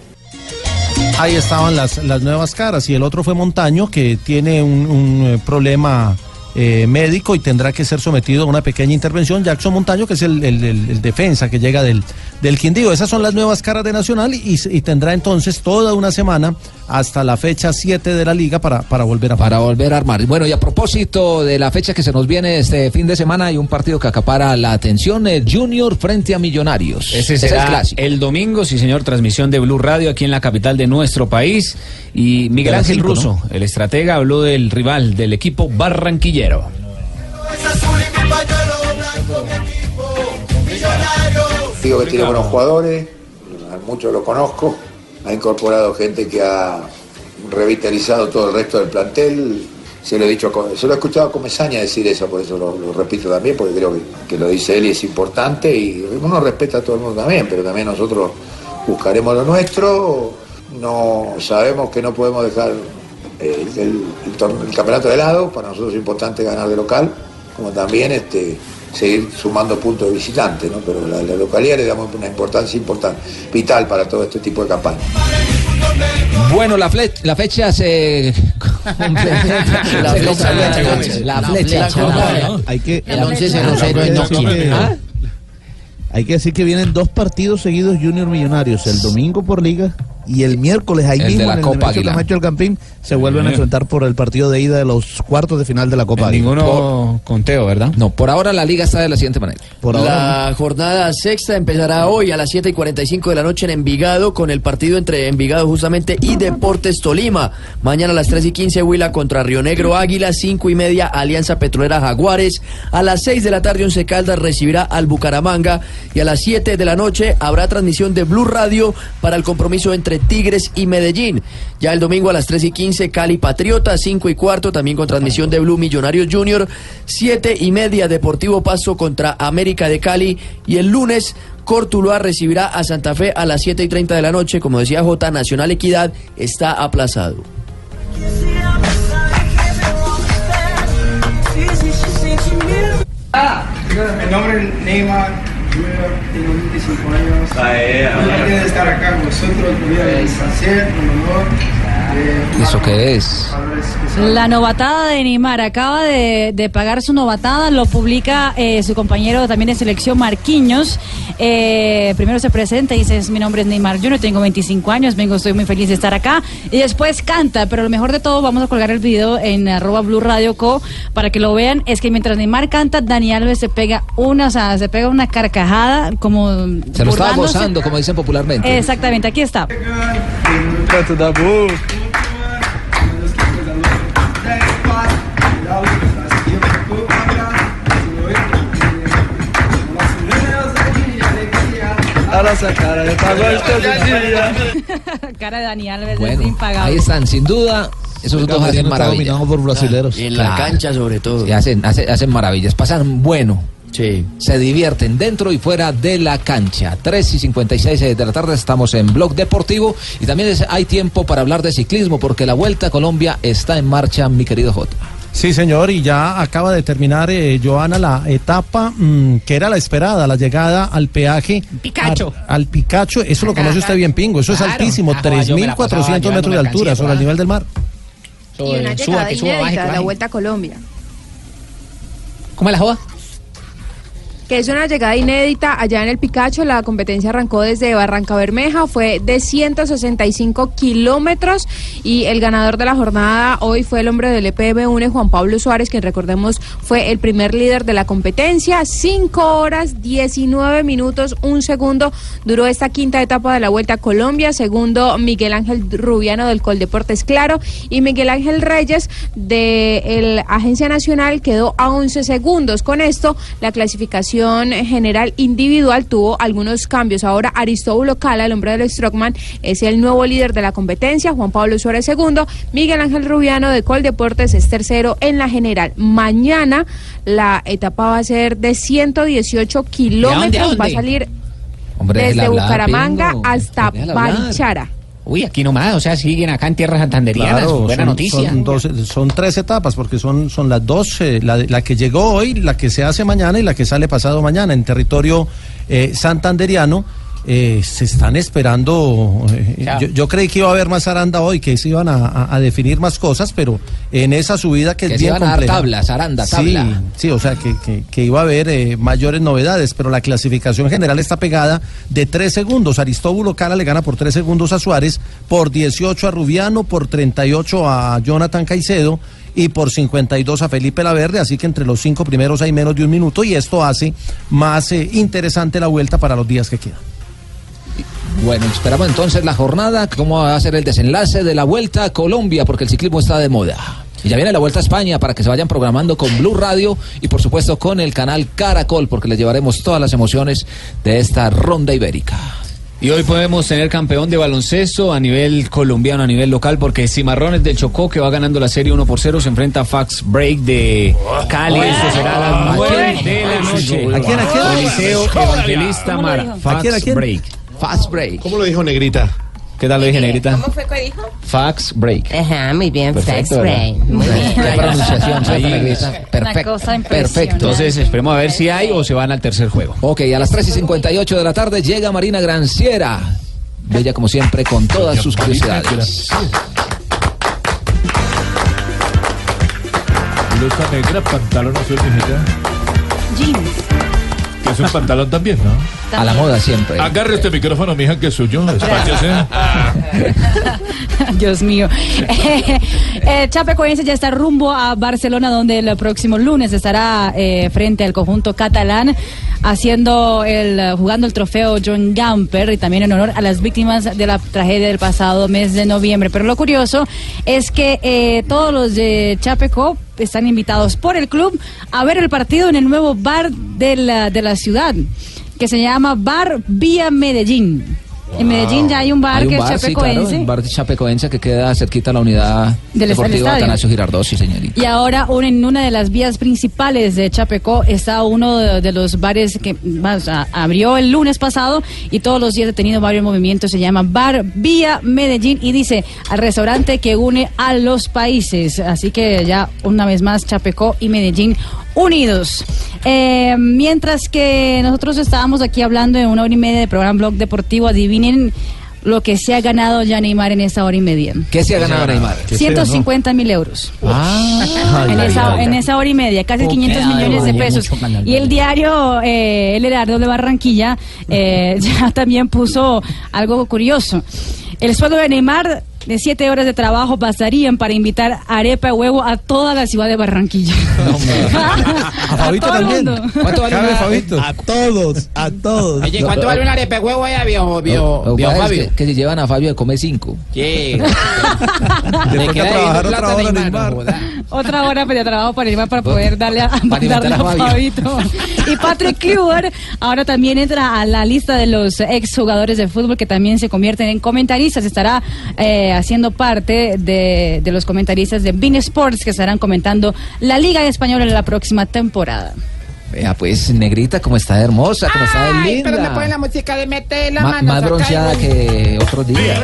Ahí estaban las, las nuevas caras y el otro fue Montaño que tiene un, un, eh, problema eh, médico y tendrá que ser sometido a una pequeña intervención. Jackson Montaño, que es el, el- el- el defensa que llega del, del Quindío. Esas son las nuevas caras de Nacional y, y tendrá entonces toda una semana hasta la fecha 7 de la liga para, para volver a
Para volver a armar. Bueno, y a propósito de la fecha que se nos viene este fin de semana, hay un partido que acapara la atención, Junior frente a Millonarios.
Ese
Es el
será
clásico.
el domingo, sí señor, transmisión de Blue Radio aquí en la capital de nuestro país. Y Miguel Ángel
cinco,
Russo, el estratega, habló del rival del equipo barranquillero.
Digo que tiene buenos jugadores, a muchos lo conozco, ha incorporado gente que ha revitalizado todo el resto del plantel. Se lo he dicho, se lo he escuchado a Comesaña decir eso, por eso lo, lo repito también, porque creo que, que lo dice él y es importante y uno respeta a todo el mundo también, pero también nosotros buscaremos lo nuestro. No sabemos que no podemos dejar eh, el, el torneo- el campeonato de lado, para nosotros es importante ganar de local, como también este, seguir sumando puntos de visitante, ¿no? pero la, la localidad le damos una importancia importante, vital para todo este tipo de campañas.
Bueno, la, fle- la fecha se complementa.
La
se
flecha,
complementa.
la flecha.
La
La
flecha.
flecha.
¿no?
Hay que,
El once
hay
cero cero
que
en Nokia. ¿Ah?
Hay que decir que vienen dos partidos seguidos Junior Millonarios, el domingo por liga y el miércoles ahí
El de
mismo
la
en el
Copa
Nemesio. Camacho del Campín se vuelven a enfrentar por el partido de ida de los cuartos de final de la Copa.
Ninguno conteo, ¿verdad?
No, por ahora la liga está de la siguiente manera.
Por
la jornada sexta empezará hoy a las 7 y 45 de la noche en Envigado con el partido entre Envigado justamente y Deportes Tolima. Mañana a las 3 y 15 Huila contra Río Negro Águila, 5 y media Alianza Petrolera Jaguares. A las 6 de la tarde Once Caldas recibirá al Bucaramanga y a las 7 de la noche habrá transmisión de Blue Radio para el compromiso entre Tigres y Medellín. Ya el domingo a las 3 y 15 Cali Patriota, 5 y cuarto también con transmisión de Blue Millonarios Junior, 7 y media Deportivo Paso contra América de Cali y el lunes Cortuluá recibirá a Santa Fe a las 7 y 30 de la noche. Como decía J, Nacional Equidad está aplazado.
Mi tengo 25 años. Feliz de estar acá con vosotros, voy placer, un honor.
¿Eso qué es?
La novatada de Neymar acaba de, pagar su novatada, lo publica eh, su compañero también de selección Marquinhos. Eh, primero se presenta y dice, mi nombre es Neymar Junior, tengo 25 años, vengo, estoy muy feliz de estar acá. Y después canta, pero lo mejor de todo, vamos a colgar el video en arroba Blue Radio Co para que lo vean, es que mientras Neymar canta, Dani Alves se pega una, o se pega una carcajada como...
Se lo estaba gozando, como dicen popularmente.
Exactamente, aquí está.
Cara de.
Cara de Dani Alves es
Bueno,
impagable.
ahí están, sin duda. Esos dos hacen maravillas.
por brasileros.
Y en la cancha sobre todo.
Sí, hacen, hacen, hacen maravillas, pasan bueno. Se divierten dentro y fuera de la cancha. 3 y 56 de la tarde estamos en Blog Deportivo y también es- hay tiempo para hablar de ciclismo porque la Vuelta a Colombia está en marcha, mi querido Jota.
Sí, señor, y ya acaba de terminar, eh, Joana, la etapa mm, que era la esperada, la llegada al peaje.
Picacho.
Al, al Picacho, eso lo conoce usted bien, Pingo, eso es altísimo,
Ah, joder, yo me
3.400 metros de altura sobre el nivel del mar.
Y una llegada inédita, la Vuelta a Colombia.
¿Cómo es la joda?
Que es una llegada inédita allá en el Picacho. La competencia arrancó desde Barranca Bermeja, fue de 165 kilómetros y el ganador de la jornada hoy fue el hombre del EPM UNE, Juan Pablo Suárez, que recordemos fue el primer líder de la competencia. 5 horas, 19 minutos, un segundo duró esta quinta etapa de la Vuelta a Colombia. Segundo, Miguel Ángel Rubiano del Coldeportes Claro y Miguel Ángel Reyes de la Agencia Nacional quedó a 11 segundos. Con esto, la clasificación general individual tuvo algunos cambios. Ahora Aristóbulo Cala, el hombre del Strockman, es el nuevo líder de la competencia. Juan Pablo Suárez segundo. Miguel Ángel Rubiano de Coldeportes es tercero en la general. Mañana la etapa va a ser de 118 kilómetros. Va a salir
Hombre,
desde
hablar,
Bucaramanga
Pingo.
hasta. Barichara.
Uy, aquí nomás, o sea, siguen acá en tierras santanderianas.
Claro,
Buena
son,
noticia.
Son tres etapas, porque son, son las dos, eh, la, la que llegó hoy, la que se hace mañana y la que sale pasado mañana en territorio eh, santanderiano.
Eh, se están esperando. eh, yo, yo creí que iba a haber más aranda hoy, que se iban a, a- a definir más cosas, pero en esa subida que,
Que
es
se
bien
iban a dar
compleja.
tablas, aranda, tabla.
Sí, sí, o sea que, que- que iba a haber eh, mayores novedades, pero la clasificación general está pegada de tres segundos. Aristóbulo Cara le gana por tres segundos a Suárez, por 18 a Rubiano, por 38 a Jonathan Caicedo y por 52 a Felipe Laverde, así que entre los cinco primeros hay menos de un minuto y esto hace más eh, interesante la vuelta para los días que quedan.
Bueno, esperamos entonces la jornada, cómo va a ser el desenlace de la Vuelta a Colombia, porque el ciclismo está de moda. Y ya viene la Vuelta a España para que se vayan programando con Blue Radio y por supuesto con el canal Caracol, porque les llevaremos todas las emociones de esta ronda ibérica.
Y hoy podemos tener campeón de baloncesto a nivel colombiano, a nivel local, porque Cimarrones del Chocó, que va ganando la serie 1 por 0, se enfrenta a Fax Break de Cali. Eso será a las 9 de la noche.
¿A quién, a quién?
Eliseo Evangelista. Fax
¿A quién, a quién?
Break.
Fast Break.
¿Cómo lo dijo Negrita? ¿Qué tal lo dije, Negrita?
fue que dijo?
Fax Break.
Ajá, muy bien, Fax. Brain. Muy bien.
Qué pronunciación.
Una
Perfecto.
cosa impresionante.
Perfecto.
Entonces, esperemos a ver si hay o se van al tercer juego.
Ok, a las 3 y 58 de la tarde llega Marina Granciera. Bella como siempre con todas sus curiosidades.
Blusa negra, pantalón azul.
Jeans.
Que es un pantalón también, ¿no?
A la moda siempre.
Agarre este micrófono, mija, que es suyo.
Dios mío. Eh, Chapecoense ya está rumbo a Barcelona, donde el próximo lunes estará eh, frente al conjunto catalán, haciendo el, jugando el trofeo John Gamper y también en honor a las víctimas de la tragedia del pasado mes de noviembre. Pero lo curioso es que eh, todos los de Chapeco están invitados por el club a ver el partido en el nuevo bar de la, de la ciudad, que se llama Bar Vía Medellín. En Medellín ya hay un bar
Hay un
que es
bar, sí, claro,
chapecoense.
un bar chapecoense que queda cerquita a la unidad
Del
deportiva. Atanasio Girardot, sí, señorita.
Y ahora un- en una de las vías principales de Chapecó está uno de, de los bares que más, a- abrió el lunes pasado y todos los días ha tenido varios movimientos. Se llama Bar Vía Medellín y dice al restaurante que une a los países. Así que ya una vez más Chapecó y Medellín unidos. Eh, mientras que nosotros estábamos aquí hablando de una hora y media de programa Blog Deportivo, adivinen lo que se ha ganado ya Neymar en esa hora y media.
¿Qué se ha ganado Neymar?
150 mil euros.
Ah,
en,
ay,
esa,
ay,
en esa hora y media, casi
Ok,
500
ay,
millones de pesos. Y el diario eh, El Heraldo de Barranquilla eh, ya también puso algo curioso. El sueldo de Neymar de siete horas de trabajo bastarían para invitar arepa y huevo a toda la ciudad de Barranquilla.
A Fabito
todo el
también.
mundo.
¿Cuánto vale
Cabe,
una-
Fabito.
A todos, a todos.
Oye, ¿cuánto vale una arepa de huevo allá, viejo, viejo,
es
Fabio?
que, que se llevan a Fabio de comer cinco.
¿Qué?
Le trabajar otra hora,
Neymar. no joda.
Otra hora de trabajo para Neymar para poder darle a,
Para
darle a
invitar a
Fabito. Y Patrick Kluber ahora también entra a la lista de los exjugadores de fútbol que también se convierten en comentaristas. Estará eh, haciendo parte de, de los comentaristas de Bean Sports que estarán comentando la Liga Española en la próxima temporada.
Vea, pues, negrita, como está hermosa, como está de linda.
pero me ponen la música de mete la
Ma-
mano.
más bronceada
el-
que otros días.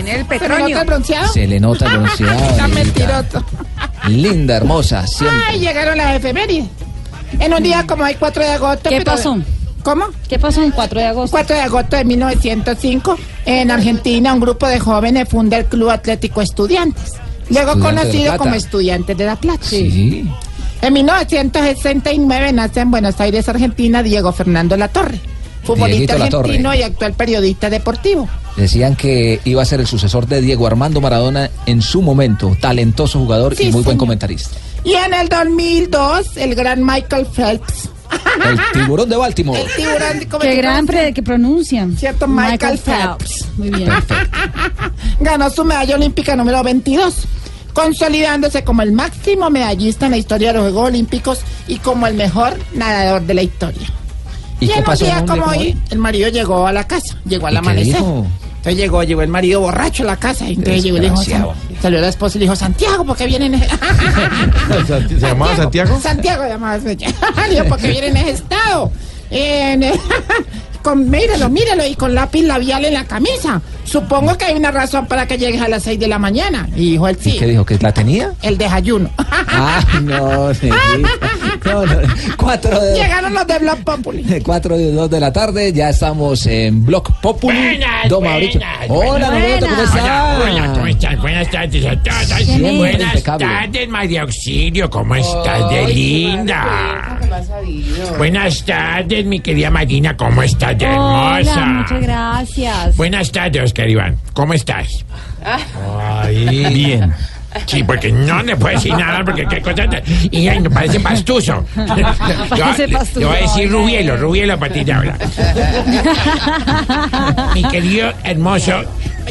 Se el petróleo. ¿Se nota el bronceado?
Se le nota el bronceado.
Está mentiroso.
Linda, hermosa, siempre.
Ay, llegaron las efemérides. En un día como hay 4 de agosto.
¿Qué
pero-
pasó?
¿Cómo?
¿Qué pasó en 4 de agosto?
4 de agosto de 1905, en Argentina, un grupo de jóvenes funda el Club Atlético Estudiantes, luego conocido como Estudiantes de La Plata.
Sí.
En 1969 nace en Buenos Aires, Argentina, Diego Fernando Latorre, futbolista
Dieguito Latorre.
argentino y actual periodista deportivo.
Decían que iba a ser el sucesor de Diego Armando Maradona en su momento. Talentoso jugador
Sí,
y muy buen comentarista.
Y en el 2002, el gran Michael Phelps.
El tiburón de Baltimore.
El tiburón, ¿cómo
Qué gran pre- que pronuncian.
Cierto, Michael, Phelps.
Muy bien.
Ganó su medalla olímpica número 22, consolidándose como el máximo medallista en la historia de los Juegos Olímpicos y como el mejor nadador de la historia.
¿Y qué
en
pasó
un día como hoy, el marido llegó a la casa, llegó al
¿Y qué
amanecer.
dijo?
Entonces llegó, llegó el marido borracho a la casa. Y entonces llegó y le dijo, salió la esposa y le dijo, Santiago, ¿por qué vienen?
¿Se llamaba Santiago?
Santiago llamaba Le dijo, ¿por qué viene en ese estado? En- con, míralo, míralo, y con lápiz labial en la camisa. Supongo que hay una razón para que llegues a las 6 de la mañana. Y dijo él,
¿Y
sí,
qué dijo? ¿Que la tenía?
el desayuno.
Ah, no, negrita. No, no, cuatro de,
Llegaron los de Black Populi.
cuatro de dos de la tarde, ya estamos en Block Populi.
Buenas,
Don Mauricio.
buenas,
Hola,
buenas.
Norberto, ¿cómo
Hola,
está?
hola, ¿cómo estás? Buenas tardes a todos.
Siempre
Buenas
impecable.
tardes, María Auxilio, ¿cómo estás de linda? Buenas tardes, mi querida Marina, ¿cómo estás de
Hola,
hermosa?
muchas gracias.
Buenas tardes, Oscar Iván, ¿cómo estás?
Ahí. Bien.
Sí, porque no le puedo decir nada, porque qué cosa... Y ay, me parece pastuso. Yo,
Parece
le-
pastuso.
le voy a decir Rubielo, Rubielo a partir de ahora. Mi querido, hermoso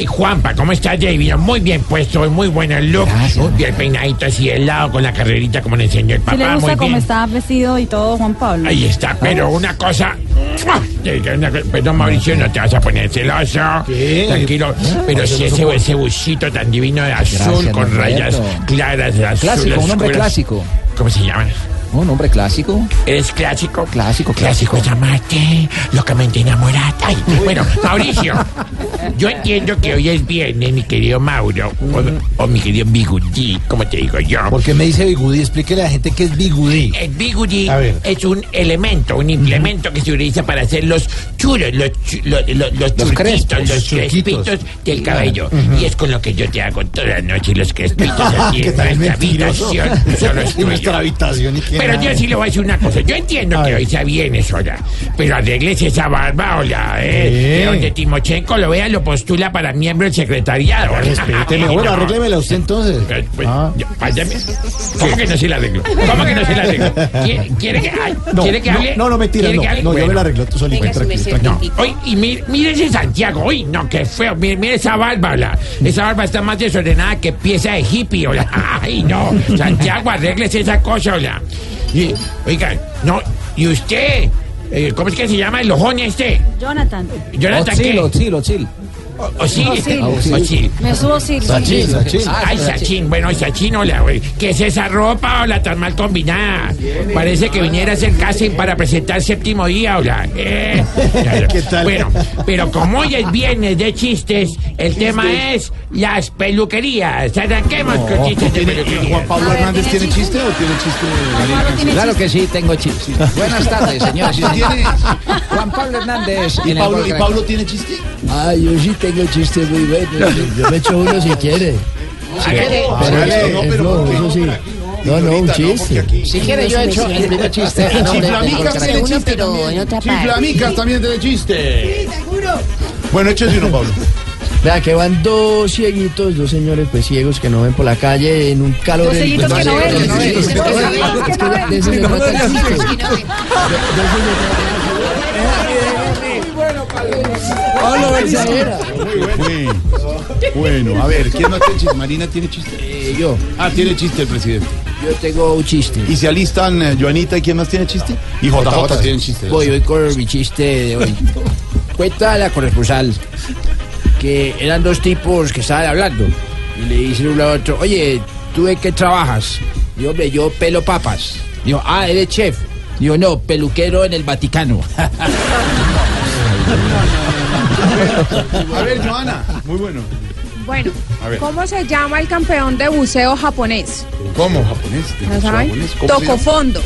Juanpa, ¿cómo estás, David? Muy bien puesto, muy bueno el look. Muy bien peinadito así de lado, con la carrerita como le enseñó el papá.
le
muy
gusta cómo
bien.
está vestido y todo Juan Pablo.
Ahí está, pero una cosa. Perdón, Mauricio, no te vas a poner celoso.
¿Qué?
Tranquilo. Pero si ese, ese busito tan divino de azul
Gracias,
con
Norberto.
rayas claras de azul.
Clásico, un hombre
oscuras.
clásico.
¿Cómo se llama?
Un hombre clásico.
¿Eres clásico?
Clásico,
Clásico, llamarte locamente enamorada. Ay, bueno, Mauricio, yo entiendo que hoy es viernes, mi querido Mauro, o, o mi querido Bigudí, como te digo yo.
¿Por qué me dice bigudí? Explíquele a la gente qué es bigudí.
El bigudí
A ver.
es un elemento, un implemento que se utiliza para hacer los churos, los, chu- lo- lo- los,
Los
churquitos,
crespos,
los
churquitos.
crespitos del cabello. Y es con lo que yo te hago toda la noche los crespitos aquí
¿Qué
en nuestra habitación. Es
En nuestra habitación. ¿y
Pero yo sí le voy a decir una cosa. Yo entiendo
A
que
ver.
hoy sea viernes, hola. Pero arreglese esa barba, hola. Eh,
¿Qué?
que donde Timochenko lo vea, lo postula para miembro del secretariado.
Respéteme. Bueno,
no.
arréglemela usted entonces.
Eh, pues,
Ah.
ya, váyame. ¿Cómo que no se la arreglo? ¿Cómo que no se la arreglo? ¿Quiere, quiere que, ay,
No,
¿quiere que
no,
hable?
no, no, mentira,
¿Quiere
no. No, yo me
Bueno.
la arreglo tú solito. Tranquilo, tranquilo.
No, oye, y mire, mire ese Santiago, uy, no, qué feo, mire, mire esa barba, hola. Esa barba está más desordenada que pieza de hippie, hola. Ay, no, Santiago, arréglese esa cosa, hola. Y, oiga, no, y usted, eh, ¿cómo es que se llama el ojón este?
Jonathan.
Jonathan,
Otzil,
¿qué?
Otzil, Otzil.
¿O sí?
Otzil.
Otzil.
Me subo
Sachín.
Ay, Sachín, bueno, Sachín, hola, güey. ¿Qué es esa ropa, hola, tan mal combinada? Parece que viniera a hacer casting para presentar séptimo día, hola. Eh,
¿Qué tal?
Bueno, pero como hoy es viernes de chistes, el tema es las peluquerías. Arranquemos con chistes de peluquería.
¿Juan Pablo Hernández tiene chiste o tiene chiste?
Claro que sí, tengo chiste. Buenas tardes, señores. y
¿Sí
señores.
tiene?
Juan Pablo Hernández.
¿Y Pablo, ¿Y. Pablo tiene chiste?
Ah, yo sí tengo chistes muy buenos. Yo me echo uno si quiere. Pero, eh,
No,
eh,
pero
Flo,
¿por qué
eso
no?
sí. No, no, un chiste.
Si quiere, yo he hecho el primer chiste.
Chiflamicas tiene chiste también. Chiflamicas también tiene chiste. Bueno, échese uno, Pablo.
Vea que van dos cieguitos, dos señores pues ciegos que no ven por la calle en un calor.
Dos cieguitos que no ven.
Sí, sí,
Dos
sí, sí,
cieguitos
sí,
que no ven.
Pablo,
se trata. Esa era.
Bueno, bueno, a ver, ¿quién no tiene chiste? ¿Marina tiene chiste?
Eh, yo,
Ah, tiene chiste el presidente.
yo tengo un chiste.
¿Y se alistan eh, Joanita y quién más tiene chiste? Y JJ tiene chiste.
Voy hoy con mi chiste de hoy. Cuenta la corresponsal que eran dos tipos que estaban hablando y le dicen uno al otro, oye, ¿tú de qué trabajas? Digo, hombre, yo pelo papas. Digo, ah, eres chef. Digo, no, peluquero en el Vaticano.
A ver, Joana, muy bueno.
Bueno,
A ver.
¿cómo se llama el campeón de buceo japonés?
¿Cómo? ¿Japonés?
¿No saben?
¿Japonés? ¿Cómo se llama?
Tocofondo.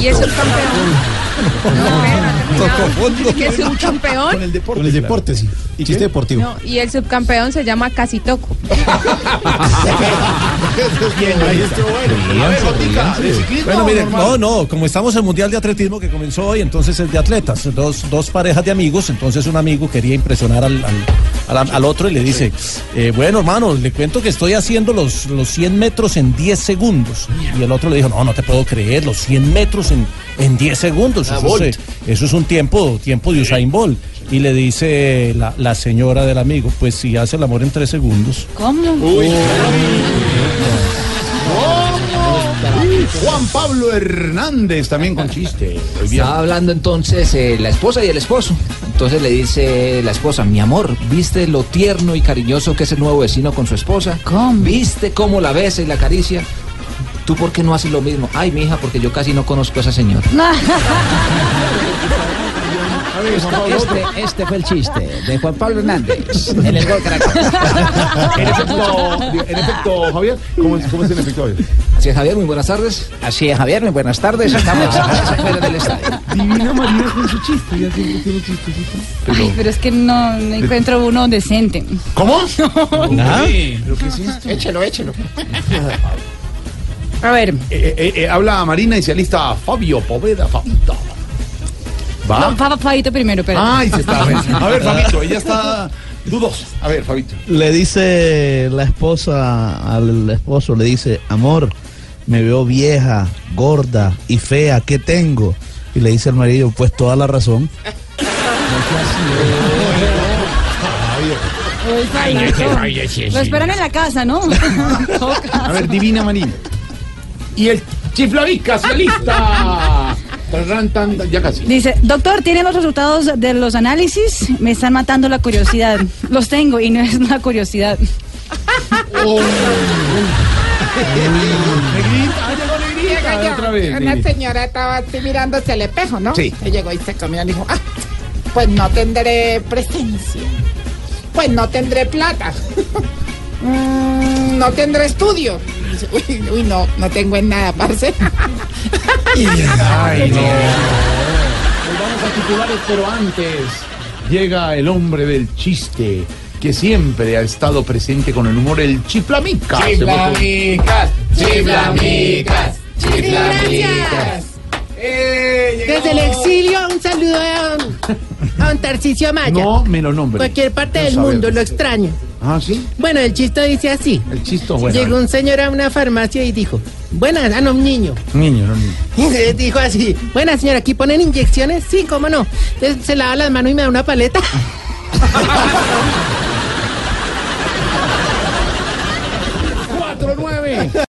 Y es subcampeón.
Tocofondo.
Y el subcampeón.
Con el deporte. Con el deporte, sí. ¿Y chiste deportivo?
No, y el subcampeón se llama Casi Toco.
Bien, ahí estuvo bueno. A ver, Jotica, ¿de ciclismo Bueno, o miren, no, no, como estamos en el Mundial de Atletismo que comenzó hoy, entonces es de atletas, dos, dos parejas de amigos, entonces un amigo quería impresionar al, al, al- al otro y le dice, eh, bueno hermano, le cuento que estoy haciendo los, los 100 metros en 10 segundos. Y el otro le dijo, no, no te puedo creer, los 100 metros en, en 10 segundos.
Ah,
Eso
Bolt.
es, eh, eso es un tiempo, tiempo de Usain Bolt. Y le dice la, la señora del amigo, pues si hace el amor en 3 segundos.
¿Cómo?
Juan Pablo Hernández también con chiste.
Estaba hablando entonces eh, la esposa y el esposo. Entonces le dice la esposa, mi amor, ¿viste lo tierno y cariñoso que es el nuevo vecino con su esposa?
¿Cómo?
¿Viste cómo la besa y la acaricia? ¿Tú por qué no haces lo mismo? Ay, mi hija, porque yo casi no conozco a esa señora.
Este, este fue el chiste de Juan Pablo Hernández en el gol Caracol.
En efecto, en efecto, Javier, ¿cómo es, cómo es en efecto, Javier?
Así es, Javier, muy buenas tardes. Así es, Javier, muy buenas tardes. Estamos afuera del estadio.
Divina Marina con su chiste, ya siempre tiene chistecito.
Ay, pero es que no, no encuentro uno decente.
¿Cómo?
¿Ah?
¿Pero qué es esto?
Échelo, échelo.
A ver.
Eh, eh, eh, habla Marina y se alista Fabio Poveda, Fabito. ¿Va?
No, Fa- Fabito primero, pero.
Ay, se está. A ver, Fabito, ella está dudosa. A ver, Fabito.
Le dice la esposa al esposo, le dice, amor, me veo vieja, gorda y fea, ¿qué tengo? Y le dice al marido, pues toda la razón.
Sí,
Lo esperan en la casa, ¿no?
A ver, Divina Marina. Y el chiflavica se alista. Ya casi.
Dice, doctor, ¿tienen los resultados de los análisis? Me están matando la curiosidad. Los tengo y no es una curiosidad.
Otra vez,
Una señora estaba así mirándose al espejo, ¿no?
Sí.
Y llegó y se comió y dijo, ah, pues no tendré presencia. Pues no tendré plata. Mm, no tendré estudio. Dice, Uy, uy, no, no tengo en nada, parce.
Ay, no. Nos vamos a titulares, pero antes llega el hombre del chiste que siempre ha estado presente con el humor, el chiflamica.
Chiflamicas, chiflamicas, chiflamicas.
Desde el exilio, un saludo a don, Maya.
No me lo nombre.
Cualquier parte del
saber.
mundo, lo extraño.
Ah, sí.
Bueno, el chiste dice así.
El chiste, bueno.
Llegó un señor a una farmacia y dijo, buenas, ah, no, un niño.
Niño, no niño.
Y dijo así, buena señora, ¿aquí ponen inyecciones? Sí, cómo no. Entonces se lava las manos y me da una paleta.
Cuatro, nueve.